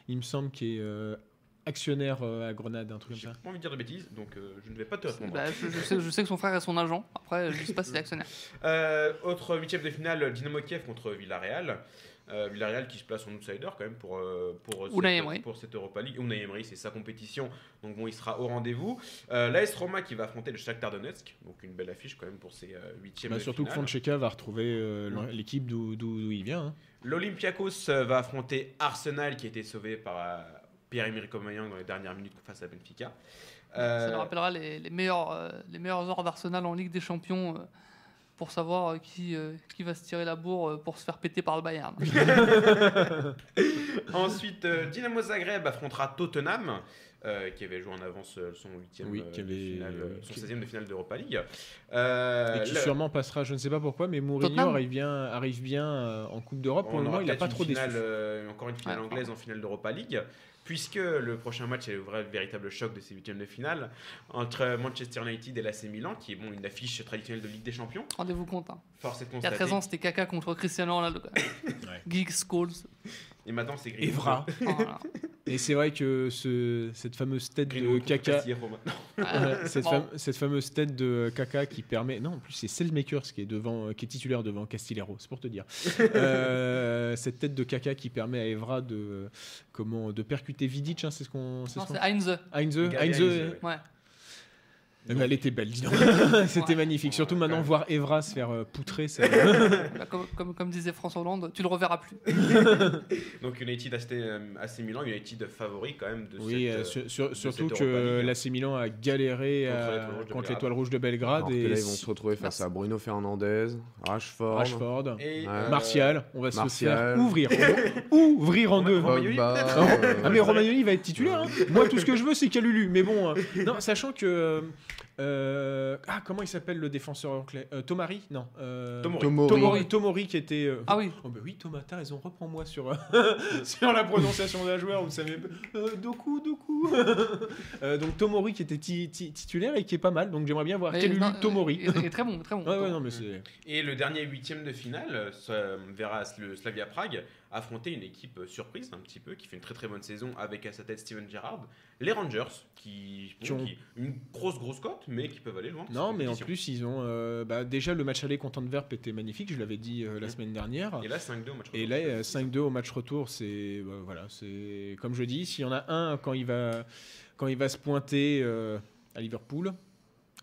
il me semble, qui est euh, actionnaire euh, à Grenade, un truc J'ai comme ça. pas envie de dire de bêtises, donc euh, je ne vais pas te répondre. Bah, je, je sais, je sais que son frère est son agent. Après, je sais pas s'il est actionnaire. Euh, autre huitième de finale, Dynamo Kiev contre Villarreal. Euh, Villarreal qui se place en outsider quand même pour, euh, pour, Unai cette, pour cette Europa League. Unai Emery, c'est sa compétition, donc bon, il sera au rendez-vous. Euh, L'AS Roma qui va affronter le Shakhtar Donetsk, donc une belle affiche quand même pour ces euh, huitièmes Bah, surtout que finale. Fonseca va retrouver euh, l'équipe d'où, il vient. hein. L'Olympiakos euh, va affronter Arsenal qui a été sauvé par euh, Pierre-Emerick Aubameyang dans les dernières minutes face à Benfica. Euh, Ça nous rappellera les, les meilleurs, euh, les meilleures heures d'Arsenal en Ligue des Champions euh, pour savoir euh, qui, euh, qui va se tirer la bourre euh, pour se faire péter par le Bayern. Ensuite, euh, Dynamo Zagreb affrontera Tottenham, euh, qui avait joué en avance son huitième Oui, euh, qui de avait- finale, euh, oui, son qui- 16e de finale d'Europa League. Euh, Et qui le- sûrement passera, je ne sais pas pourquoi, mais Mourinho Tottenham arrive bien, arrive bien euh, en Coupe d'Europe. Pour le moment, il n'a pas trop déçu. finale, euh, encore une finale Ouais, anglaise en finale d'Europa League, puisque le prochain match est le vrai véritable choc de ces huitièmes de finale entre Manchester United et l'AC Milan, qui est bon une affiche traditionnelle de Ligue des Champions. Rendez-vous compte. hein. Force est de Il y a constater. 13 ans, c'était Kaka contre Cristiano Ronaldo. Ouais. Geeks, Scholes. Et maintenant, c'est. Evra. Voilà. Et c'est vrai que ce, cette fameuse tête de caca. Ouais, cette, Bon. fame- cette fameuse tête de caca qui permet. Non, en plus, c'est Selmakers qui est, devant, qui est titulaire devant Castillero, c'est pour te dire. Euh, cette tête de caca qui permet à Evra de, comment, de percuter Vidic, hein, c'est ce qu'on. c'est. Heinze, Heinze, Heinze, ouais. Elle était belle, dis donc. C'était Ouais. magnifique. Surtout maintenant, voir Evra se faire euh, poutrer, ça. Bah, comme, comme, comme disait François Hollande, tu le reverras plus. Donc United AC, euh, AC Milan, United favori quand même de Oui, cette, euh, euh, sur- sur- de surtout cette que League, l'AC Milan a galéré Contre à- l'Étoile Rouge de contre Belgrade. l'étoile rouge de Belgrade Alors que et là, ils vont si- se retrouver face Merci. à Bruno Fernandez, Rashford, Rashford, Et, Ouais. euh, Martial, on va se Martial. faire ouvrir, ouvrir en deux. Romagnoli, Pogba. euh, Ah mais Romagnoli va être titulaire. hein. Moi tout ce que je veux c'est Calulu. Mais bon, euh, non, sachant que euh, ah comment il s'appelle le défenseur anglais? Euh, Tomari? Non. euh, Tomori. Tomori. Tomori. Tomori qui était. euh, Ah oui, Oh bah oui Thomas, t'as raison. Reprends-moi sur sur la prononciation d'un joueur. Vous savez euh, Doku Doku. Euh, donc Tomori qui était ti- ti- titulaire et qui est pas mal. Donc j'aimerais bien voir Calulu non, Tomori. Il est, est très bon, très bon. Ouais ouais non mais c'est. Et le dernier huitième de finale euh, ça verra le Slavia Prague affronter une équipe euh, surprise un petit peu qui fait une très très bonne saison avec à sa tête Steven Gerrard, les Rangers qui, ont- qui- une grosse grosse cote mais qui peuvent aller loin. Non mais en plus ils ont euh, bah, déjà le match aller contre Antwerp était magnifique. Je l'avais dit euh, la Mhm. semaine dernière. Et là 5-2 au match. Et retour. là, euh, 5-2 au match retour, c'est bah, voilà, c'est comme je dis, s'il y en a un quand il va quand il va se pointer euh, à Liverpool,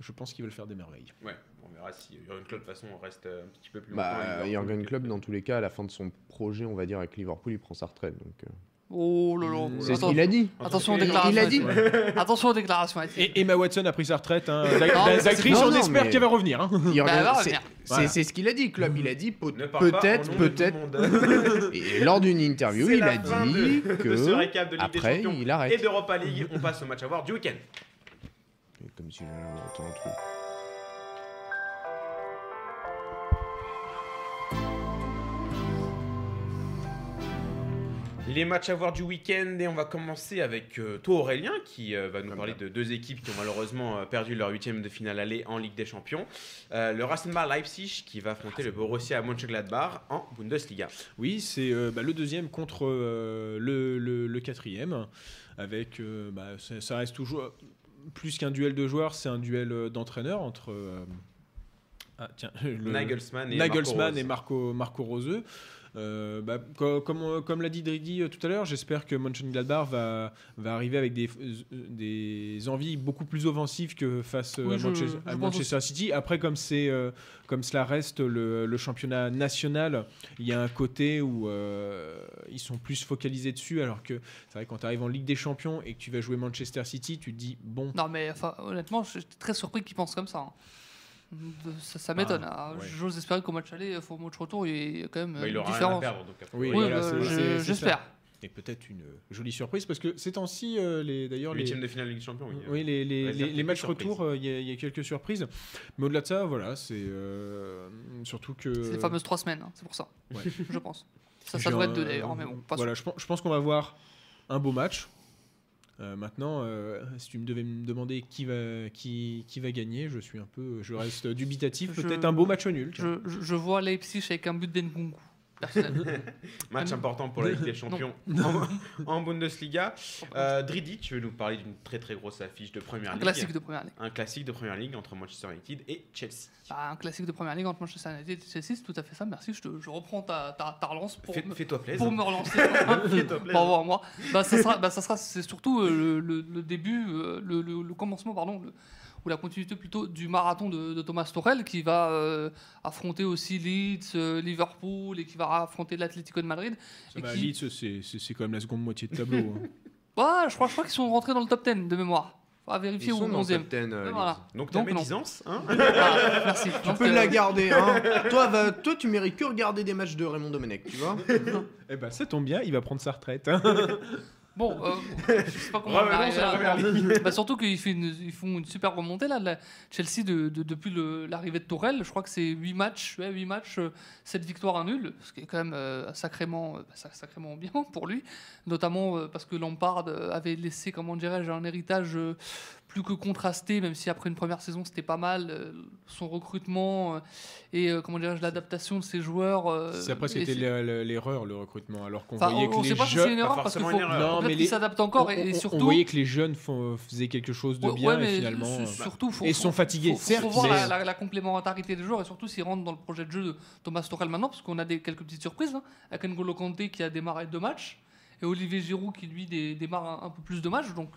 je pense qu'il va le faire des merveilles. Ouais, verra si Jurgen Klopp de toute façon reste euh, un petit peu plus longtemps. à Bah, Jurgen Klopp, dans tous les cas, à la fin de son projet, on va dire, avec Liverpool, il prend sa retraite. Donc, euh, Oh là là. C'est ce qu'il a dit. Attention aux Il a déclarations. Il a dit. Attention aux déclarations. Et Emma Watson a pris sa retraite. Hein. On espère mais- qu'elle va revenir. hein. Jurgen- Bah, c'est- Voilà. ce qu'il a dit. Klopp, il a dit peut-être, peut-être. Et lors d'une interview, il a dit de- que de après, il et arrête. d'Europa League. On passe au match à voir du week-end. Comme si j'avais entendu un truc. Les matchs à voir du week-end et on va commencer avec euh, toi Aurélien qui euh, va nous parler de deux équipes qui ont malheureusement euh, perdu leur huitième de finale aller en Ligue des Champions. Euh, le Rasenbar Leipzig qui va affronter le Borussia Mönchengladbach en Bundesliga. Oui, c'est bah, le deuxième contre le, le- le quatrième. Avec, bah, ça, reste toujours plus qu'un duel de joueurs, c'est un duel d'entraîneurs entre. ah, tiens, le- Nagelsmann et Nagelsmann Marco Rose. et Marco, Marco Roseux. Euh, bah, co- comme, l'a dit Dridi euh, tout à l'heure, j'espère que Mönchengladbach va, va arriver avec des, euh, des envies beaucoup plus offensives que face euh, Oui, à, je- Manchester, je à pense Manchester City. Après, comme, c'est, euh, comme cela reste le, le championnat national, il y a un côté où euh, ils sont plus focalisés dessus, alors que c'est vrai quand tu arrives en Ligue des Champions et que tu vas jouer Manchester City, tu te dis, bon, Non, mais enfin, honnêtement, je suis très surpris qu'ils pensent comme ça. hein. Ça, ça m'étonne. Ah, ouais. J'ose espérer qu'au match aller, au match retour, il y a quand même Bah, euh, il une aura rien à différence. perdre donc. a Oui, priori. Oui, voilà, bah, j'espère. et peut-être une jolie surprise, parce que ces temps-ci, euh, les, d'ailleurs, les, Huitième de finale Ligue des Champions. Oui, Oui, les, les- réserve les- les quelques matchs surprises. retour, euh, il y, y a quelques surprises. Mais au-delà de ça, voilà, c'est euh, surtout que. C'est les fameuses trois semaines, hein, c'est pour ça. Ouais. Je pense. Ça, ça devrait être deux euh, d'ailleurs, mais bon, pas Voilà, je, pense- je pense qu'on va voir un beau match. Euh, maintenant, euh, si tu me devais me demander qui va, qui, qui va gagner, je suis un peu, je reste dubitatif. Peut-être un beau match nul. Je, je- je vois Leipzig avec un but d'Enkunku. Match Ah important pour la Ligue des Champions en, en Bundesliga. Euh, Dridi, tu veux nous parler d'une très très grosse affiche de Première un Ligue. classique de première ligue. Un classique de Première Ligue entre Manchester United et Chelsea. Ah, un classique de première ligue entre Manchester United et Chelsea, c'est tout à fait ça. Merci, je, te- je reprends ta, ta, ta relance pour, Fais- me, Fais-toi plaisir. pour me relancer. Fais-toi plaisir. Pour avoir moi. Bah, ça sera, bah, ça sera, c'est surtout euh, le, le- début, euh, le, le- le commencement, pardon, ou la continuité plutôt du marathon de, de Thomas Tuchel qui va euh, affronter aussi Leeds, euh, Liverpool et qui va affronter l'Atlético de Madrid. Ça et qui- Leeds, c'est- quand même la seconde moitié de tableau. hein. Ouais, je crois, je crois qu'ils sont rentrés dans le top 10 de mémoire. À Ils vérifier sont au dans le 11e. top 10, euh. Voilà. Donc ta Donc, médisance, hein Ah, merci. Tu Donc, peux la garder, hein. toi, va- toi, tu mérites que regarder des matchs de Raymond Domenech, tu vois. Eh ben, ça tombe bien, il va prendre sa retraite. Bon, euh, je sais pas comment on première ligue. Bah, surtout qu'ils font une, ils font une super remontée là, la Chelsea de, de- depuis le- l'arrivée de Tourelle. Je crois que c'est 8 matchs, ouais, 8 matchs, 7 victoires, un nul, ce qui est quand même euh, sacrément, euh, sac- sacrément bien pour lui, notamment euh, parce que Lampard euh, avait laissé, comment dirais-je, un héritage euh, plus que contrasté, même si après une première saison c'était pas mal, euh, son recrutement euh, et euh, comment dirais-je l'adaptation de ses joueurs. euh, C'est après, c'était l'erreur, le recrutement. Alors qu'on voyait on, que on les sait pas si c'est jeunes. une erreur parce qu'il faut, une erreur. Non, faut mais les- s'adaptent encore on, et, surtout. on voyait que les jeunes font- faisaient quelque chose de bien ouais, mais et finalement. su- euh, surtout, faut, et faut- sont fatigués, faut- faut certes, voir mais- la, la- la complémentarité des joueurs et surtout s'ils rentrent dans le projet de jeu de Thomas Tuchel maintenant, parce qu'on a des, quelques petites surprises. Hein, avec N'Golo Kanté qui a démarré deux matchs et Olivier Giroud qui lui dé- démarre un, un peu plus de matchs. Donc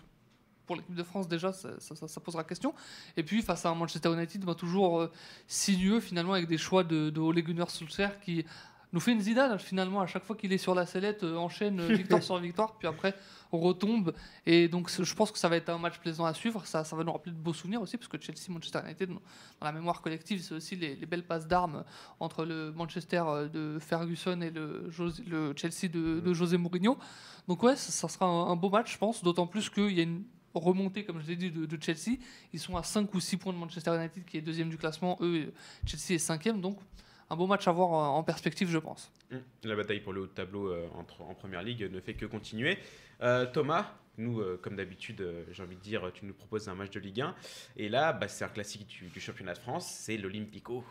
pour l'équipe de France déjà, ça, ça- ça- posera question. Et puis face à un Manchester United, bah, toujours euh, sinueux finalement avec des choix de, de Ole Gunnar Solskjaer qui nous fait une Zidane finalement à chaque fois qu'il est sur la sellette, euh, enchaîne euh, victoire sur victoire, puis après on retombe. Et donc je pense que ça va être un match plaisant à suivre. Ça, ça va nous rappeler de beaux souvenirs aussi, parce que Chelsea, Manchester United, dans la mémoire collective, c'est aussi les, les belles passes d'armes entre le Manchester de Ferguson et le, Chelsea de, de José Mourinho. Donc ouais, ça, ça sera un, un beau match, je pense, d'autant plus qu'il y a une remontée, comme je l'ai dit, de, Chelsea. Ils sont à 5 ou 6 points de Manchester United, qui est deuxième du classement. Eux, Chelsea est cinquième, donc un beau match à voir euh, en perspective, je pense. Hum, La bataille pour le haut de tableau euh, entre- en première ligue ne fait que continuer. Euh, Thomas, nous, euh, comme d'habitude, j'ai envie de dire, tu nous proposes un match de Ligue 1. Et là, bah, c'est un classique du championnat de France, c'est l'Olympico.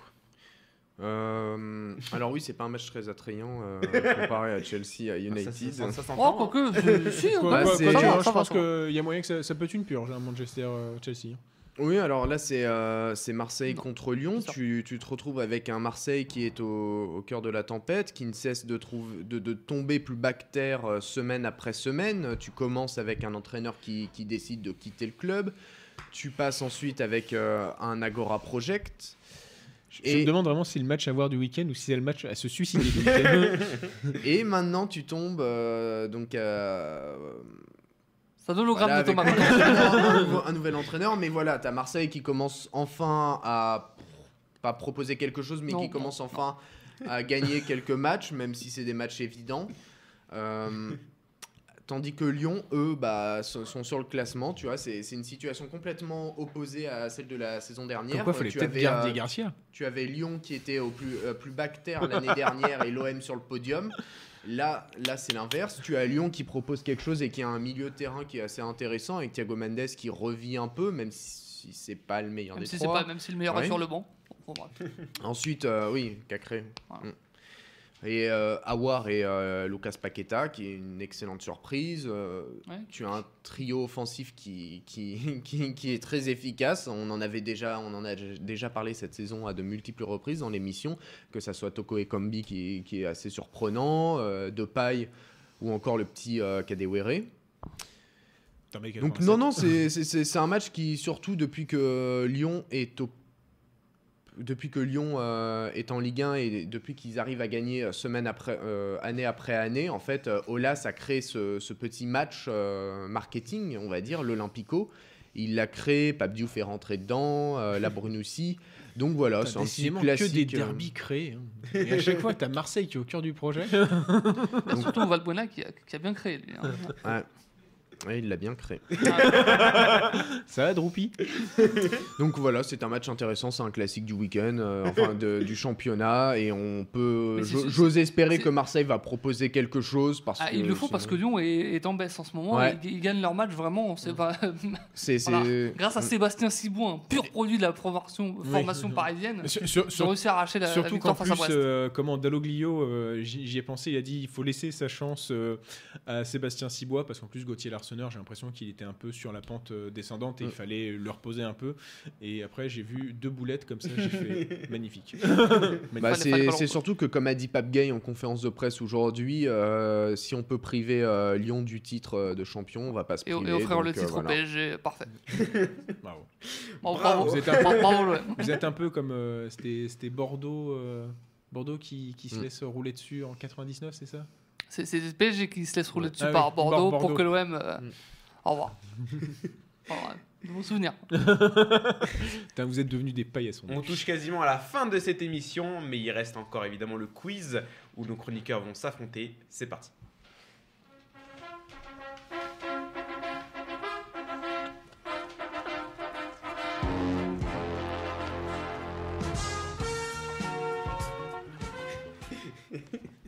Euh, alors oui, c'est pas un match très attrayant euh, comparé à Chelsea à United. Ça, ça- ça Oh, hein. quoique, euh, si, Quoi- Bah, quoi- quoi- je pense qu'il y a moyen que ça, ça peut être une purge, hein, Manchester-Chelsea. Oui, alors là, c'est euh, c'est Marseille Non, contre Lyon. Tu, tu te retrouves avec un Marseille qui est au, au cœur de la tempête, qui ne cesse de, trouver, de, de tomber plus bactère euh, semaine après semaine. Tu commences avec un entraîneur qui, qui décide de quitter le club. Tu passes ensuite avec euh, un Agora Project. Je, me demande vraiment si c'est le match à voir du week-end ou si c'est le match à se suicider du week-end. Et maintenant, tu tombes euh, donc à. Ça donne l'hologramme Voilà, de Thomas. un, nouveau, un nouvel entraîneur, mais voilà, t'as Marseille qui commence enfin à pas proposer quelque chose, mais Non, qui non, commence enfin à gagner quelques matchs, même si c'est des matchs évidents. Euh, tandis que Lyon, eux, bah, sont sur le classement. Tu vois, c'est c'est une situation complètement opposée à celle de la saison dernière. Comme quoi, fallait tu, peut-être avais, garder euh, Garcia. tu avais Lyon qui était au plus, euh, plus bactère l'année dernière et l'OM sur le podium. Là, là c'est l'inverse. Tu as Lyon qui propose quelque chose et qui a un milieu de terrain qui est assez intéressant avec Thiago Mendes qui revit un peu, même si c'est pas le meilleur Même des si, trois. pas, même si le meilleur Ouais. est sur le banc. Ensuite, euh, oui, Cacré. Voilà. Mm. Et euh, Awar et euh, Lucas Paqueta, qui est une excellente surprise. Euh, Ouais. Tu as un trio offensif qui, qui, qui, qui est très efficace. On en avait déjà, on en a déjà parlé cette saison à de multiples reprises dans l'émission, que ça soit Toko et Kombi qui, qui est assez surprenant, euh, Depay ou encore le petit euh, Kadewere. Donc non, non, c'est- c'est c'est- c'est un match qui, surtout depuis que Lyon est au depuis que Lyon euh, est en Ligue 1 et depuis qu'ils arrivent à gagner euh, semaine après euh, année après année, en fait, Olas a créé ce, ce petit match euh, marketing, on va dire, l'Olympico. Il l'a créé, Pape Diouf est rentré dedans, euh, la Brunussi. Donc voilà, c'est un petit classique. que des derbys créés. hein. Et à chaque fois, t'as Marseille qui est au cœur du projet. Et surtout Valbuena qui a, qui a bien créé. Lui, hein. ouais. Ouais, il l'a bien créé. Ça va, Droupi Donc voilà, c'est un match intéressant, c'est un classique du week-end, euh, enfin de- du championnat, et on peut, Mais c'est- j'ose espérer c'est- que Marseille va proposer quelque chose parce Ah, que ils le font parce que sinon- Lyon est, est en baisse en ce moment. Ouais. Ils, ils gagnent leur match vraiment. C'est pas c'est c'est- Voilà. grâce à Mm. Sébastien Cibou, un pur produit de la formation, formation parisienne. Sur- sur- Ils sur- ont réussi à arracher la, la Surtout qu'en victoire face à Brest. euh, comment Dalloglio, euh, j'y j'y ai pensé, il a dit il faut laisser sa chance euh, à Sébastien Cibois parce qu'en plus Gauthier J'ai l'impression qu'il était un peu sur la pente euh, descendante et il fallait le reposer un peu. Et après, j'ai vu deux boulettes comme ça, j'ai fait magnifique. Bah, fallait c'est surtout que, comme a dit Pape Gay en conférence de presse aujourd'hui, euh, si on peut priver euh, Lyon du titre euh, de champion, on va pas se Et, priver. et offrir donc, le euh, titre voilà. au PSG, parfait. Bravo. Vous êtes un peu- Bravo, l'OM. Vous êtes un peu comme euh, c'était Bordeaux. euh, Bordeaux qui, qui se Mm. laisse rouler dessus en 99, c'est ça? C'est le PSG qui se laisse rouler dessus Ah oui, par Bordeaux, Bordeaux. pour que l'OM. euh, Mm. Au revoir. Au revoir. De bons souvenirs. Putain, Vous êtes devenus des paillassons. On touche quasiment à la fin de cette émission, mais il reste encore évidemment le quiz où nos chroniqueurs vont s'affronter. C'est parti.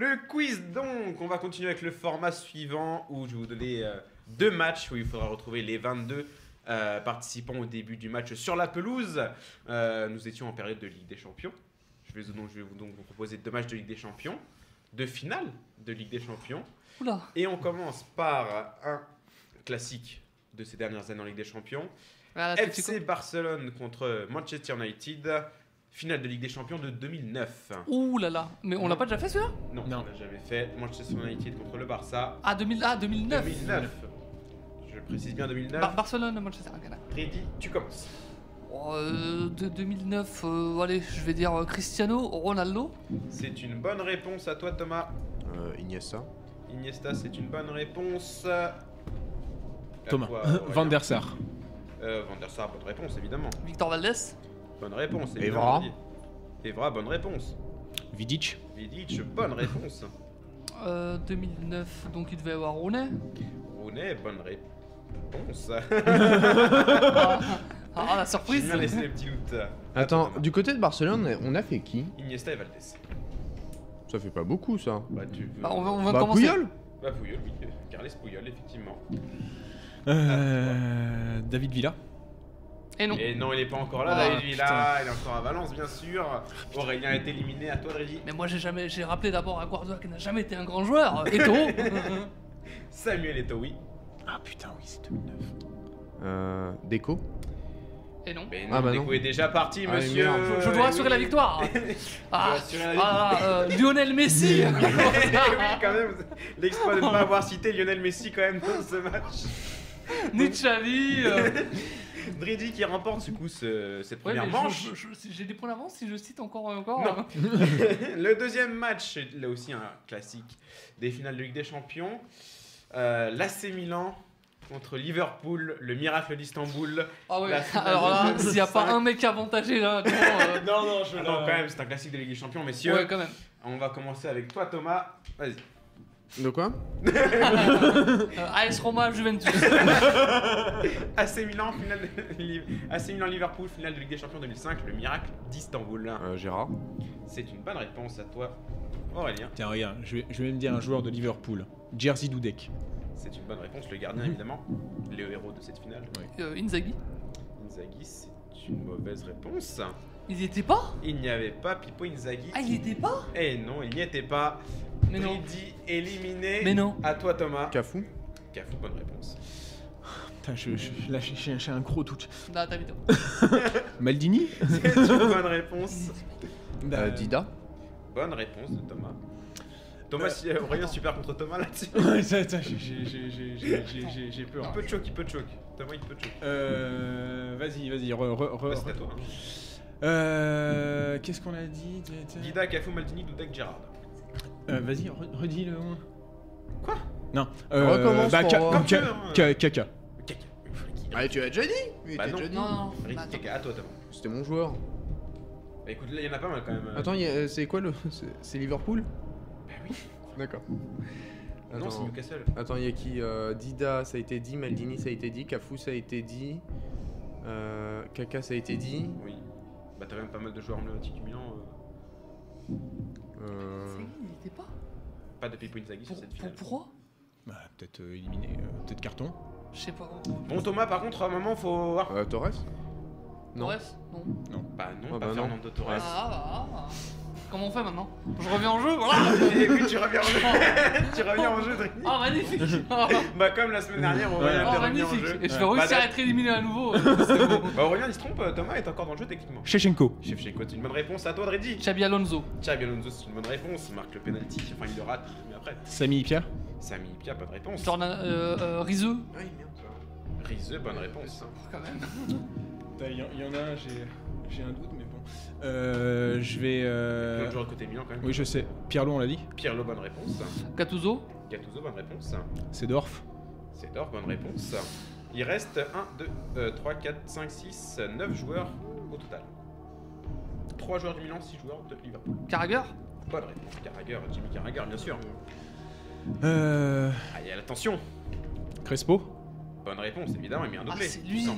Le quiz donc, on va continuer avec le format suivant où je vais vous donner euh, deux matchs où il faudra retrouver les 22 euh, participants au début du match sur la pelouse. Euh, nous étions en période de Ligue des Champions. Je vais donc, je vais vous donc vous proposer deux matchs de Ligue des Champions. de finale de Ligue des Champions. Oula. Et on commence par un classique de ces dernières années en Ligue des Champions. Ah, l'Atlético. FC Barcelone contre Manchester United, finale de Ligue des Champions de 2009. Ouh là là. Mais on l'a pas déjà fait celui-là? Non, Non. on l'a jamais fait. Manchester United contre le Barça. Ah, 2000, ah 2009. 2009. Je précise bien 2009. Bar- Barcelone, Manchester. d'accord. Freddy, tu commences. Oh, euh, de 2009, euh, allez, je vais dire euh, Cristiano Ronaldo. C'est une bonne réponse à toi, Thomas. Euh, Iniesta. Iniesta, c'est une bonne réponse. Thomas. Van der Sar. Euh, Van der Sar, bonne réponse, évidemment. Victor Valdés. Bonne réponse, Evra. Evra, bonne réponse. Vidic. Vidic, bonne réponse. Euh, 2009, donc il devait y avoir Rooney. Rooney, bonne réponse. Ah, ah, la surprise. bien laissé les petits doutes. Attends, du côté de Barcelone, on a fait qui Iniesta et Valdés. Ça fait pas beaucoup ça. Bah, tu veux... Bah, on va, on va Bah, commencer. Puyol Bah, Puyol, oui. Carles Puyol, effectivement. Euh, David Villa. Et non. Et non, il est pas encore là, Ah, David Villa. Il est encore à Valence, bien sûr. Aurélien est éliminé. À toi, Dreddy. Mais moi j'ai jamais, j'ai rappelé d'abord à Guardiola qui n'a jamais été un grand joueur. Eto. Samuel Eto'o, oui. Ah putain, oui, c'est 2009. Euh, Deco Et non. Mais Ah, bah Deco non. est déjà parti, Ah, monsieur. Je, je dois assurer la victoire. Ah, assurer la ah, euh, Lionel Messi. oui, quand même. L'exploit de ne pas avoir cité Lionel Messi, quand même, dans ce match. Ni Xavi. euh. Dreddy qui remporte, du coup, ce- cette Ouais, première mais manche. J'ai des points d'avance si je cite encore. encore Non. hein. Le deuxième match, là aussi un classique des finales de Ligue des Champions. Euh, L'AC Milan contre Liverpool, le miracle d'Istanbul. Ah ouais. Alors là, s'il n'y a pas 2005. un mec avantagé là, non, euh, Non, non, je Non, quand même, c'est un classique de Ligue des Champions, messieurs. ouais, quand même. On va commencer avec toi, Thomas. Vas-y. De quoi Euh, AS Roma, Juventus. AC Milan, finale de... AC Milan Liverpool, finale de Ligue des Champions 2005, le miracle d'Istanbul. euh, Gérard. C'est une bonne réponse à toi, Aurélien. Tiens, regarde, je vais, je vais me dire un joueur de Liverpool. Jersey Dudek. C'est une bonne réponse, le gardien évidemment, le héros de cette finale. Euh, Inzaghi. Inzaghi, c'est une mauvaise réponse. Il y était pas Il n'y avait pas Pippo Inzaghi. Ah, il y était pas Eh non, il n'y était pas. Mais non. Brady éliminé. Mais non. À toi, Thomas. Cafou Cafou, bonne réponse. Putain, je, je- là, j'ai- un gros doute. Là, t'as vite. Maldini C'est une bonne réponse. Euh, Dida Bonne réponse de Thomas. Thomas, si- euh, Aurélien super contre Thomas là-dessus. Ouais, attends, j'ai- j'ai- j'ai- j'ai- j'ai- j'ai- j'ai- j'ai Il peur. peut choke, il peut choke. Thomas, il peut choke. Euh, vas-y, vas-y, re, re, re- Bah, c'est à toi. hein. Euh, Qu'est-ce qu'on a dit Dida, Cafou, Maldini, Dudek, Gérard. Euh, Vas-y, re- redis le. Quoi? Non. Recommence bah, pour Ka- voir. Ka- Comme tu veux, hein. Ka- Kaka. Caca. Ah, tu as déjà dit Il Bah était non. déjà dit. Non, non, Ricky, bah, attends. Caca, à toi, Thomas. C'était mon joueur. Bah écoute, là, il y en a pas mal quand même. Attends, il y a- c'est quoi le. c'est- C'est Liverpool? Bah oui. D'accord. Non, c'est Attends. Newcastle. Attends, il y a qui Euh, Dida, ça a été dit. Maldini, ça a été dit. Cafou, ça a été dit. Euh, Kaka, ça a été dit. Oui. Bah t'as même pas mal de joueurs emblématiques du Milan. euh, Euh, Inzaghi, il était pas Pas de Pippo Inzaghi sur Pour- cette pour- finale. Pourquoi Bah, peut-être euh, éliminé, euh, peut-être carton. Je sais pas. Bon Thomas, par contre, à un moment, faut voir. euh, Torres Non. Bref, non. Bah non, Ah pas bah non. Fernando Torres. Ah, bah, ah. Comment on fait maintenant Je reviens en jeu, voilà oui, tu reviens en jeu. tu reviens en jeu. Ah, magnifique Ah, Bah comme la semaine dernière, Aurélien ah, était revenu en magnifique jeu. Et je vais Bah, réussir à d'a- être éliminé à nouveau. euh. Bah Aurélien, il se trompe, Thomas est encore dans le jeu techniquement. Shevchenko. Chef Checo, c'est une bonne réponse à toi, Dreddy. Xabi Alonso. Xabi Alonso, c'est une bonne réponse. Il marque le penalty, enfin il le rate, mais après. Samy Pierre. Samy Pia, bonne réponse. Jordan euh, euh, Rizeux. Ah, merde. Rizeux, bonne réponse. Quand même. Il y, en a un, j'ai un doute, mais bon. Euh, je vais. euh, L'autre joueur côté Milan quand même. Oui, je sais. Pirlo, on l'a dit. Pirlo, bonne réponse. Gattuso. Gattuso, bonne réponse. C'est Dorf. C'est d'or, bonne réponse. Il reste 1, 2, 3, 4, 5, 6, 9 joueurs au total. 3 joueurs du Milan, 6 joueurs de Liverpool. Carragher. Bonne réponse. Carragher, Jimmy Carragher, bien sûr. Euh, Allez, attention. Crespo. Bonne réponse, évidemment, il met un Ah, c'est lui.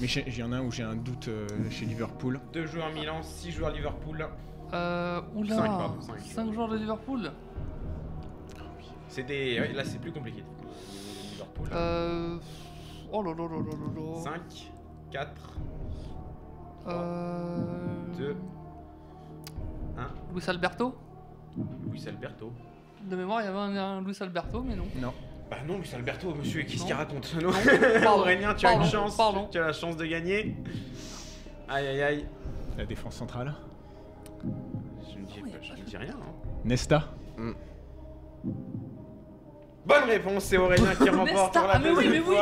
Mais j'ai- il y en a un où j'ai un doute euh, chez Liverpool. Deux joueurs Milan, 6 joueurs Liverpool. Euh, oula. Cinq, pardon, cinq. 5 joueurs de Liverpool. C'est des. ouais, là, c'est plus compliqué. Liverpool. Euh. Oh là là là là là là. 5, 4, Euh. Deux. 1. Luis Alberto? Luis Alberto. De mémoire, il y avait un, un Luis Alberto, mais non. Bah non, Luis Alberto, monsieur, qu'est-ce Non. qu'il raconte Non. Pardon, Aurélien, tu as une chance. pardon. Tu as la chance de gagner. Aïe aïe aïe. La défense centrale. Je ne dis, je ne dis rien. hein. Nesta. Bonne réponse, c'est Aurélien qui remporte pour la ah, mais oui, mais oui,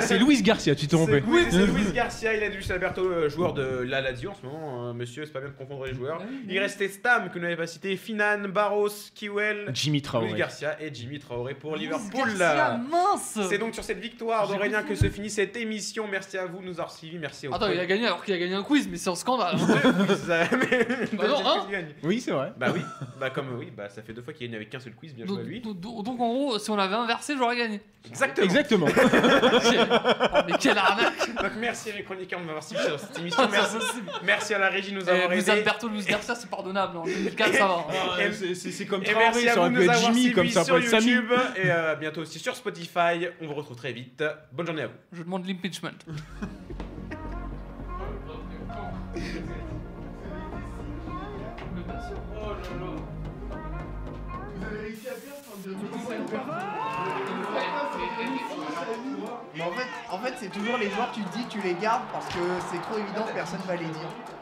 c'est Luis Garcia, tu t'es trompé. C'est- Oui, c'est Luis Garcia, il a Luis Alberto, euh, joueur de la Lazio en ce moment. euh, monsieur, c'est pas bien de confondre les joueurs. Ah Il restait Stam, que vous n'avez pas cité, Finan, Barros, Kiwell, Jimmy Luis Traoré. Garcia et Jimmy Traoré pour Luis Liverpool. Garcia, mince C'est donc sur cette victoire d'Aurélien que se finit cette émission. Merci à vous de nous avoir suivis. Merci au Attends, il a gagné alors qu'il a gagné un quiz, mais c'est un scandale. Bah non, hein Oui, c'est vrai. Bah oui, bah comme oui, bah ça fait deux fois qu'il gagne avec qu'un seul quiz, bien joué à lui. donc, en gros, si on l'avait inversé, j'aurais gagné. Exactement. Exactement. Oh, mais quelle arnaque Donc merci les chroniqueurs de m'avoir suivi sur cette émission. Merci, merci à la régie de nous avoir aidés. Alberto, Luis Garcia, c'est pardonnable. En 2004, ça va. Et- C'est- comme Traoré, à ça vous aurait pu être Jimmy, comme ça peut sur être Samy. Et euh, bientôt aussi sur Spotify. On vous retrouve très vite. Bonne journée à vous. Je demande l'impeachment. Mais en fait, c'est toujours les joueurs, tu te dis, tu les gardes parce que c'est trop évident, personne va les dire.